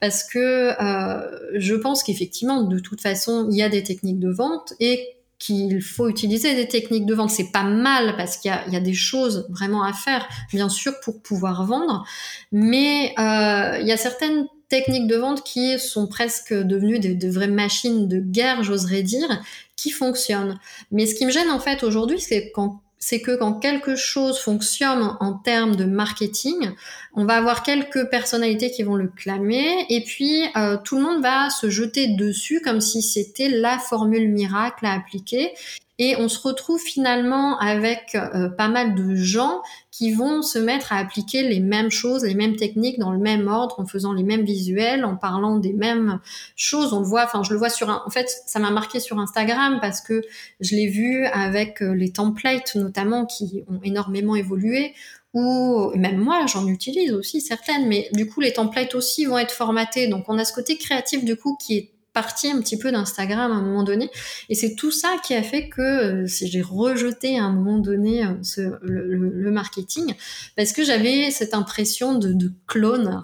parce que euh, je pense qu'effectivement de toute façon il y a des techniques de vente et qu'il faut utiliser des techniques de vente. C'est pas mal parce qu'il y, a, des choses vraiment à faire, bien sûr, pour pouvoir vendre. Mais euh, il y a certaines techniques de vente qui sont presque devenues de, de vraies machines de guerre, j'oserais dire, qui fonctionnent. Mais ce qui me gêne en fait aujourd'hui, c'est quand c'est que quand quelque chose fonctionne en termes de marketing, on va avoir quelques personnalités qui vont le clamer et puis euh, tout le monde va se jeter dessus comme si c'était la formule miracle à appliquer et on se retrouve finalement avec euh, pas mal de gens qui vont se mettre à appliquer les mêmes choses, les mêmes techniques dans le même ordre, en faisant les mêmes visuels, en parlant des mêmes choses. On le voit, enfin je le vois sur un... En fait, ça m'a marqué sur Instagram parce que je l'ai vu avec euh, les templates notamment qui ont énormément évolué ou même moi j'en utilise aussi certaines mais du coup les templates aussi vont être formatés donc on a ce côté créatif du coup qui est partie un petit peu d'Instagram à un moment donné. Et c'est tout ça qui a fait que euh, j'ai rejeté à un moment donné euh, ce, le, marketing parce que j'avais cette impression de, de clone.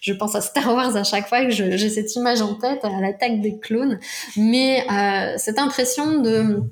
Je pense à Star Wars à chaque fois que j'ai cette image en tête, à l'attaque des clones. Mais euh, cette impression de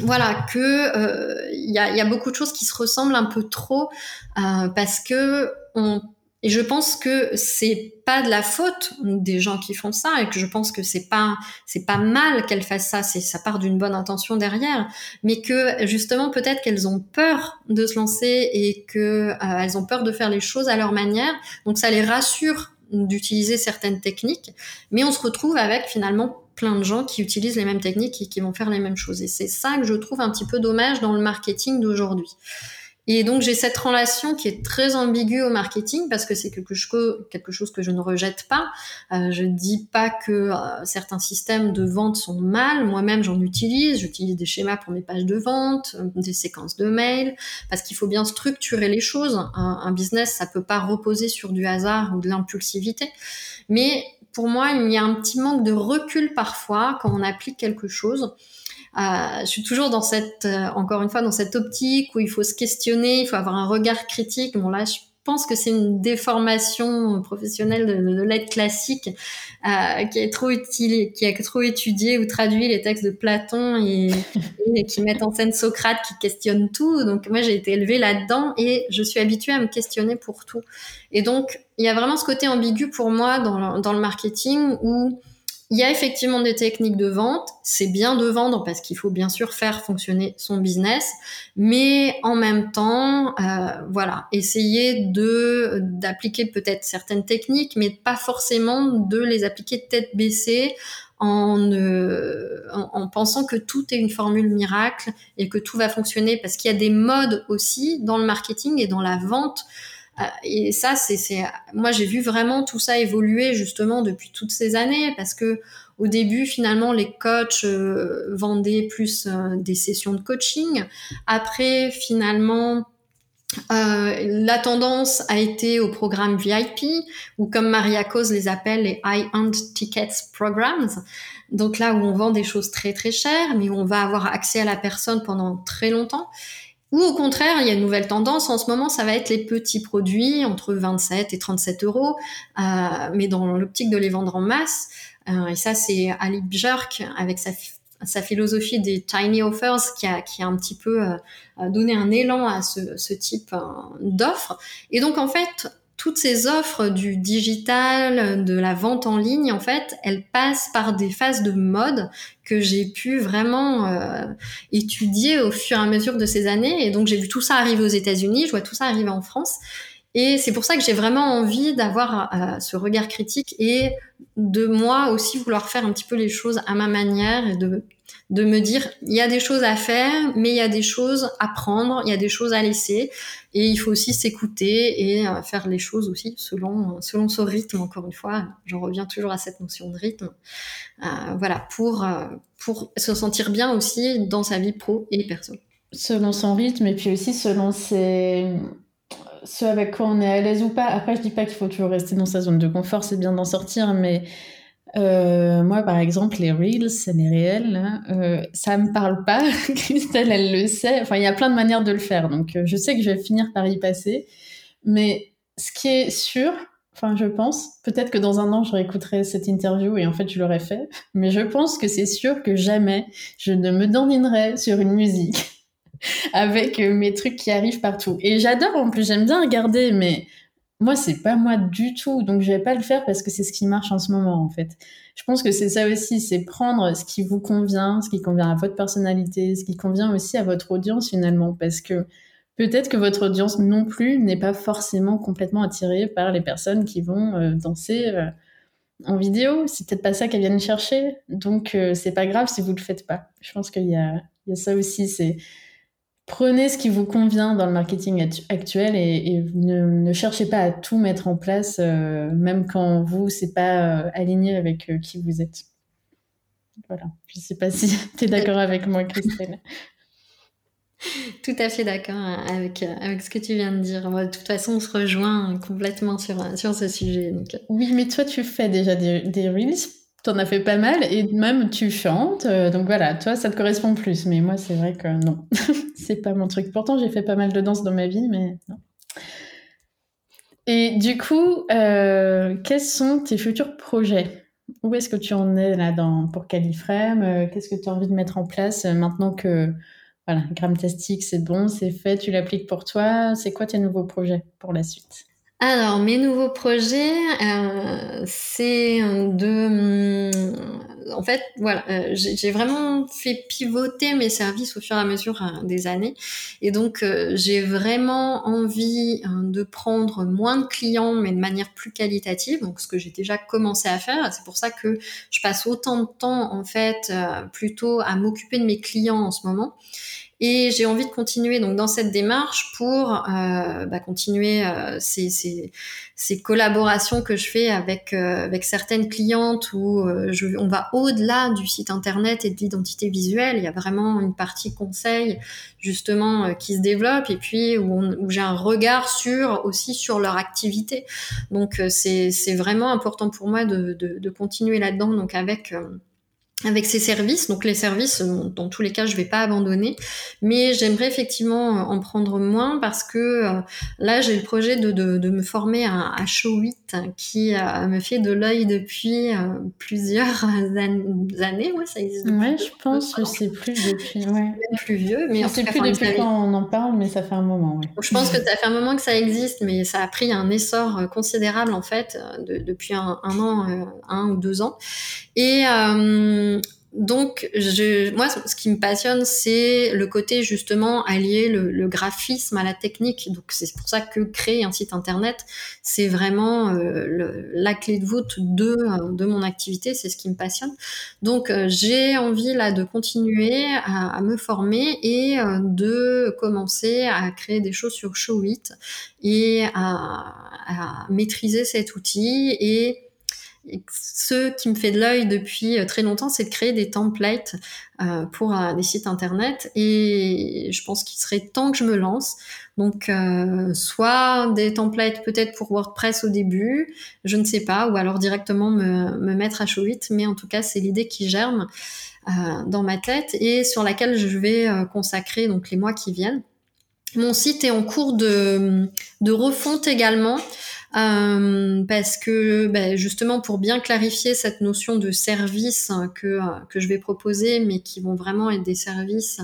voilà que il y, a, y, a, beaucoup de choses qui se ressemblent un peu trop parce que on et je pense que c'est pas de la faute des gens qui font ça et que je pense que c'est pas c'est pas mal qu'elles fassent ça, c'est ça part d'une bonne intention derrière, mais que justement peut-être qu'elles ont peur de se lancer et que euh, elles ont peur de faire les choses à leur manière, donc ça les rassure d'utiliser certaines techniques, mais on se retrouve avec finalement plein de gens qui utilisent les mêmes techniques et qui vont faire les mêmes choses. Et c'est ça que je trouve un petit peu dommage dans le marketing d'aujourd'hui. Et donc j'ai cette relation qui est très ambiguë au marketing parce que c'est quelque chose, que je ne rejette pas. Euh, je dis pas que euh, certains systèmes de vente sont mal. Moi-même j'en utilise. J'utilise des schémas pour mes pages de vente, euh, des séquences de mails, parce qu'il faut bien structurer les choses. Un, un business ça peut pas reposer sur du hasard ou de l'impulsivité. Mais pour moi il y a un petit manque de recul parfois quand on applique quelque chose. Euh, je suis toujours dans cette, euh, encore une fois, dans cette optique où il faut se questionner, il faut avoir un regard critique. Bon là, je pense que c'est une déformation professionnelle de, de l'aide classique euh, qui est trop utile, qui a trop étudié ou traduit les textes de Platon et, qui mettent en scène Socrate qui questionne tout. Donc moi j'ai été élevée là-dedans et je suis habituée à me questionner pour tout. Et donc il y a vraiment ce côté ambigu pour moi dans le marketing où il y a effectivement des techniques de vente. C'est bien de vendre parce qu'il faut bien sûr faire fonctionner son business, mais en même temps, euh, voilà, essayer de d'appliquer peut-être certaines techniques, mais pas forcément de les appliquer tête baissée en, en, pensant que tout est une formule miracle et que tout va fonctionner parce qu'il y a des modes aussi dans le marketing et dans la vente. Euh, et ça, c'est, moi j'ai vu vraiment tout ça évoluer justement depuis toutes ces années parce que au début, finalement, les coachs euh, vendaient plus euh, des sessions de coaching. Après, finalement, euh, la tendance a été au programme VIP, ou comme Maria Cause les appelle, les high-end tickets programs. Donc là où on vend des choses très très chères, mais où on va avoir accès à la personne pendant très longtemps. Ou au contraire, il y a une nouvelle tendance. En ce moment, ça va être les petits produits entre 27 et 37 euros, euh, mais dans l'optique de les vendre en masse. Euh, et ça, c'est Ali Björk avec sa philosophie des tiny offers qui a, qui a un petit peu euh, donné un élan à ce, ce type euh, d'offres. Et donc en fait, toutes ces offres du digital, de la vente en ligne, en fait, elles passent par des phases de mode que j'ai pu vraiment euh, étudier au fur et à mesure de ces années. Et donc j'ai vu tout ça arriver aux États-Unis, je vois tout ça arriver en France. Et c'est pour ça que j'ai vraiment envie d'avoir euh, ce regard critique et de moi aussi vouloir faire un petit peu les choses à ma manière et de, de me dire, il y a des choses à faire, mais il y a des choses à prendre, il y a des choses à laisser. Et il faut aussi s'écouter et euh, faire les choses aussi selon, selon ce rythme. Encore une fois, j'en reviens toujours à cette notion de rythme. Euh, voilà, pour, pour se sentir bien aussi dans sa vie pro et perso. Selon son rythme et puis aussi selon ses ce avec quoi on est à l'aise ou pas. Après, je dis pas qu'il faut toujours rester dans sa zone de confort, c'est bien d'en sortir, mais euh, moi, par exemple, les reels, c'est les réels, hein, euh, ça me parle pas. *laughs* Christelle, elle le sait. Enfin, il y a plein de manières de le faire, donc euh, je sais que je vais finir par y passer. Mais ce qui est sûr, enfin, je pense, peut-être que dans un an, je réécouterai cette interview et en fait, je l'aurais fait. Mais je pense que c'est sûr que jamais je ne me dandinerai sur une musique *laughs* avec euh, mes trucs qui arrivent partout. Et j'adore en plus, j'aime bien regarder, mais moi, c'est pas moi du tout. Donc, je vais pas le faire parce que c'est ce qui marche en ce moment, en fait. Je pense que c'est ça aussi, c'est prendre ce qui vous convient, ce qui convient à votre personnalité, ce qui convient aussi à votre audience finalement. Parce que peut-être que votre audience non plus n'est pas forcément complètement attirée par les personnes qui vont euh, danser. Euh, en vidéo, c'est peut-être pas ça qu'elles viennent chercher, donc c'est pas grave si vous le faites pas. Je pense qu'il il y a ça aussi, c'est prenez ce qui vous convient dans le marketing actuel et, ne, cherchez pas à tout mettre en place, euh, même quand vous, c'est pas euh, aligné avec euh, qui vous êtes. Voilà. Je sais pas si *laughs* tu es d'accord avec moi, Christelle. *laughs* Tout à fait d'accord avec, avec ce que tu viens de dire. De toute façon, on se rejoint complètement sur, sur ce sujet. Oui, mais toi, tu fais déjà des, des reels T'en as fait pas mal et même tu chantes. Euh, donc voilà, toi, ça te correspond plus. Mais moi, c'est vrai que non, *laughs* c'est pas mon truc. Pourtant, j'ai fait pas mal de danse dans ma vie, mais non. Et du coup, euh, quels sont tes futurs projets? Où est-ce que tu en es là dans, pour Califrame euh, Qu'est-ce que tu as envie de mettre en place maintenant que voilà, Gramtastic, c'est bon, c'est fait, tu l'appliques pour toi? C'est quoi tes nouveaux projets pour la suite? Alors, mes nouveaux projets, euh, c'est de... En fait, voilà, euh, j'ai vraiment fait pivoter mes services au fur et à mesure euh, des années. Et donc, j'ai vraiment envie de prendre moins de clients, mais de manière plus qualitative. Donc, ce que j'ai déjà commencé à faire. C'est pour ça que je passe autant de temps, en fait, plutôt à m'occuper de mes clients en ce moment. Et j'ai envie de continuer donc dans cette démarche pour euh, bah, continuer euh, ces, ces, ces, collaborations que je fais avec euh, avec certaines clientes où euh, je, on va au-delà du site internet et de l'identité visuelle. Il y a vraiment une partie conseil justement euh, qui se développe et puis où, où j'ai un regard sur aussi sur leur activité. Donc c'est c'est vraiment important pour moi de, de, de continuer là-dedans donc avec avec ces services. Donc les services, dans tous les cas, je vais pas abandonner, mais j'aimerais effectivement euh, en prendre moins parce que euh, là, j'ai le projet de, de, de, me former à, à Show 8 qui euh, me fait de l'œil depuis plusieurs *laughs* années. Ouais, ça existe. Ouais, je pense, je sais plus depuis. Ouais. Plus vieux, mais plus depuis quand on en parle, mais ça fait un moment. Ouais. je pense que ça fait un moment que ça existe, mais ça a pris un essor considérable en fait de, depuis un, un, an, un ou deux ans. Et euh, donc, je, moi, ce qui me passionne, c'est le côté justement allier le, graphisme à la technique. Donc, c'est pour ça que créer un site internet, c'est vraiment euh, la clé de voûte de, de mon activité. C'est ce qui me passionne. Donc, euh, j'ai envie là de continuer à, me former et euh, de commencer à créer des choses sur Showit et à, à maîtriser cet outil et ce qui me fait de l'œil depuis euh, très longtemps, c'est de créer des templates euh, pour euh, des sites internet. Et je pense qu'il serait temps que je me lance. Donc, soit des templates peut-être pour WordPress au début, je ne sais pas, ou alors directement me, me mettre à Showit. Mais en tout cas, c'est l'idée qui germe dans ma tête et sur laquelle je vais consacrer donc les mois qui viennent. Mon site est en cours de refonte également. Euh, parce que bah, justement pour bien clarifier cette notion de service que, euh, que je vais proposer, mais qui vont vraiment être des services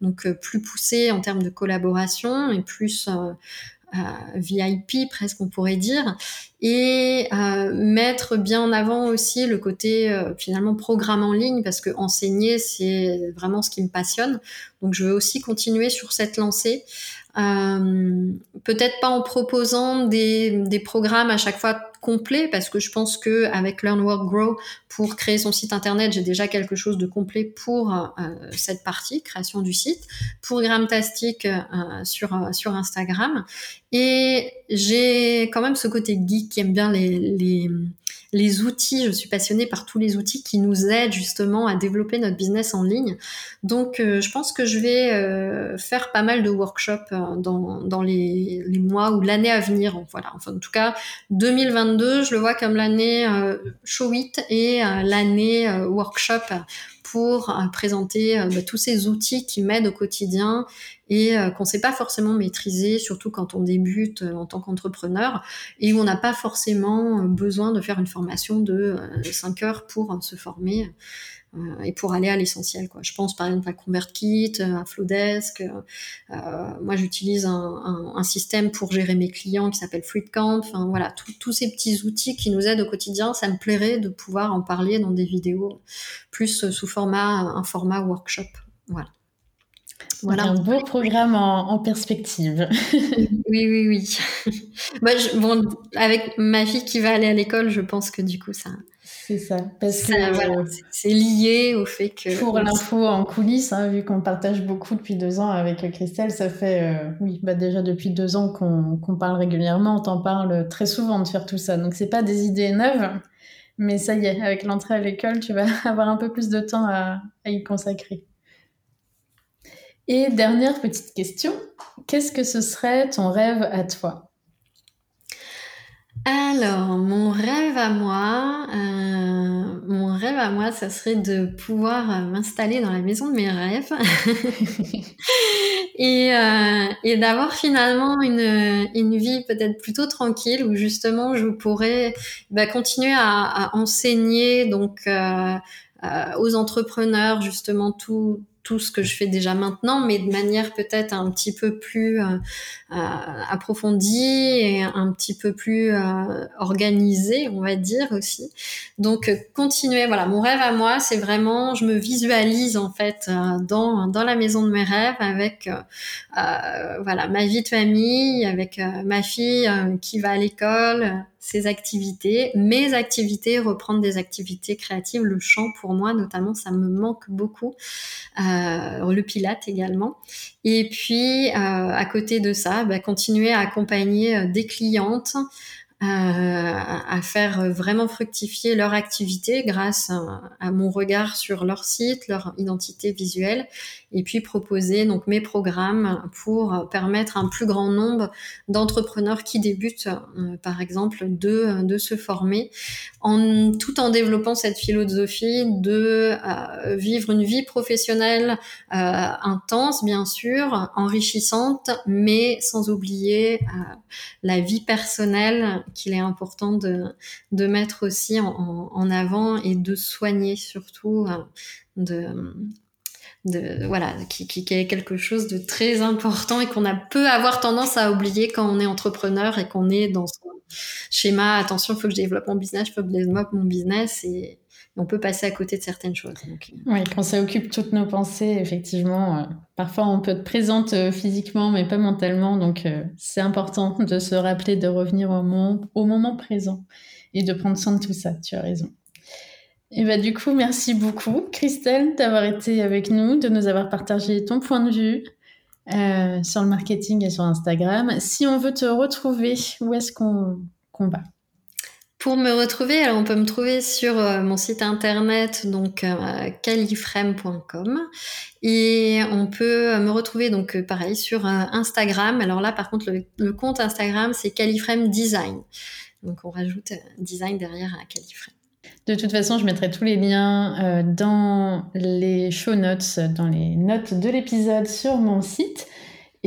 donc euh, plus poussés en termes de collaboration et plus VIP presque on pourrait dire, et mettre bien en avant aussi le côté finalement programme en ligne parce que enseigner c'est vraiment ce qui me passionne. Donc je veux aussi continuer sur cette lancée. Euh, peut-être pas en proposant des, des, programmes à chaque fois complets, parce que je pense que avec Learn Grow, pour créer son site internet, j'ai déjà quelque chose de complet pour euh, cette partie, création du site, pour Gramtastic euh, sur, sur Instagram. Et j'ai quand même ce côté geek qui aime bien les, les les outils, je suis passionnée par tous les outils qui nous aident justement à développer notre business en ligne. Donc euh, je pense que je vais euh, faire pas mal de workshops euh, dans, les, mois ou l'année à venir. Voilà, enfin en tout cas 2022, je le vois comme l'année show it et l'année workshop pour présenter bah, tous ces outils qui m'aident au quotidien et euh, qu'on ne sait pas forcément maîtriser, surtout quand on débute euh, en tant qu'entrepreneur et où on n'a pas forcément euh, besoin de faire une formation de 5 heures pour se former et pour aller à l'essentiel. Quoi. Je pense par exemple à ConvertKit, à Flowdesk. moi, j'utilise un, un, système pour gérer mes clients qui s'appelle FluidCamp. Enfin, voilà, tous ces petits outils qui nous aident au quotidien, ça me plairait de pouvoir en parler dans des vidéos plus sous format, un format workshop. Voilà. Voilà. Un beau programme en, perspective. *laughs* oui, oui, oui. *laughs* bon, avec ma fille qui va aller à l'école, je pense que du coup, ça. C'est ça. Parce que c'est lié au fait que. Pour l'info en coulisses, hein, vu qu'on partage beaucoup depuis deux ans avec Christelle, ça fait, euh, oui, bah déjà depuis deux ans qu'on parle régulièrement, on t'en parle très souvent de faire tout ça. Donc, c'est pas des idées neuves. Mais ça y est, avec l'entrée à l'école, tu vas *laughs* avoir un peu plus de temps à y consacrer. Et dernière petite question, qu'est-ce que ce serait ton rêve à toi? Alors, mon rêve à moi, euh, mon rêve à moi, ça serait de pouvoir euh, m'installer dans la maison de mes rêves. *laughs* Et, euh, d'avoir finalement une, une vie peut-être plutôt tranquille où justement je pourrais bah, continuer à, enseigner donc euh, aux entrepreneurs justement tout tout ce que je fais déjà maintenant, mais de manière peut-être un petit peu plus euh, euh, approfondie et un petit peu plus euh, organisée, on va dire aussi. Donc continuer, voilà, mon rêve à moi, c'est vraiment, je me visualise en fait dans dans la maison de mes rêves avec voilà ma vie de famille, avec ma fille qui va à l'école ses activités, mes activités, reprendre des activités créatives, le chant pour moi notamment, ça me manque beaucoup, euh, le pilate également. Et puis euh, à côté de ça, bah, continuer à accompagner euh, des clientes à faire vraiment fructifier leur activité grâce à, mon regard sur leur site, leur identité visuelle, et puis proposer donc mes programmes pour permettre à un plus grand nombre d'entrepreneurs qui débutent, euh, par exemple, de, de se former, en, tout en développant cette philosophie de euh, vivre une vie professionnelle euh, intense, bien sûr, enrichissante, mais sans oublier la vie personnelle qu'il est important de, de mettre aussi en, en, avant et de soigner surtout euh, de, de voilà qui, qui, est quelque chose de très important et qu'on a peut avoir tendance à oublier quand on est entrepreneur et qu'on est dans son, schéma, attention, il faut que je développe mon business, faut que je développe mon business et on peut passer à côté de certaines choses. Oui, quand ça occupe toutes nos pensées, effectivement, euh, parfois on peut être présente euh, physiquement, mais pas mentalement. Donc, euh, c'est important de se rappeler de revenir au moment, présent et de prendre soin de tout ça. Tu as raison. Et bah, du coup, merci beaucoup, Christelle, d'avoir été avec nous, de nous avoir partagé ton point de vue sur le marketing et sur Instagram. Si on veut te retrouver, où est-ce qu'on va? Pour me retrouver, alors on peut me trouver sur euh, mon site internet donc euh, califrame.com et on peut me retrouver donc euh, pareil sur Instagram. Alors là par contre le, compte Instagram c'est Califrame Design. Donc on rajoute design derrière à Califrame. De toute façon, je mettrai tous les liens dans les show notes, dans les notes de l'épisode sur mon site.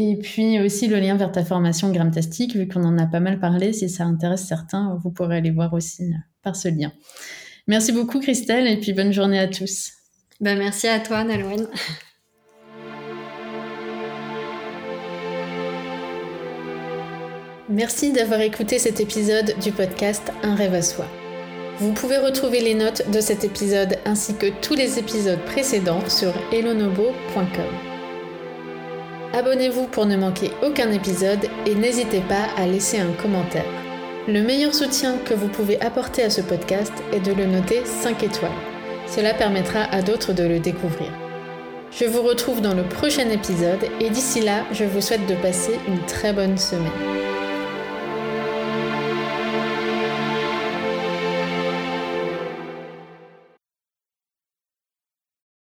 Et puis aussi le lien vers ta formation Gramtastic, vu qu'on en a pas mal parlé, si ça intéresse certains, vous pourrez aller voir aussi euh, par ce lien. Merci beaucoup Christelle et puis bonne journée à tous. Ben, merci à toi Nalwen. *laughs* Merci d'avoir écouté cet épisode du podcast Un rêve à soi. Vous pouvez retrouver les notes de cet épisode ainsi que tous les épisodes précédents sur elonobo.com. Abonnez-vous pour ne manquer aucun épisode et n'hésitez pas à laisser un commentaire. Le meilleur soutien que vous pouvez apporter à ce podcast est de le noter 5 étoiles. Cela permettra à d'autres de le découvrir. Je vous retrouve dans le prochain épisode et d'ici là, je vous souhaite de passer une très bonne semaine.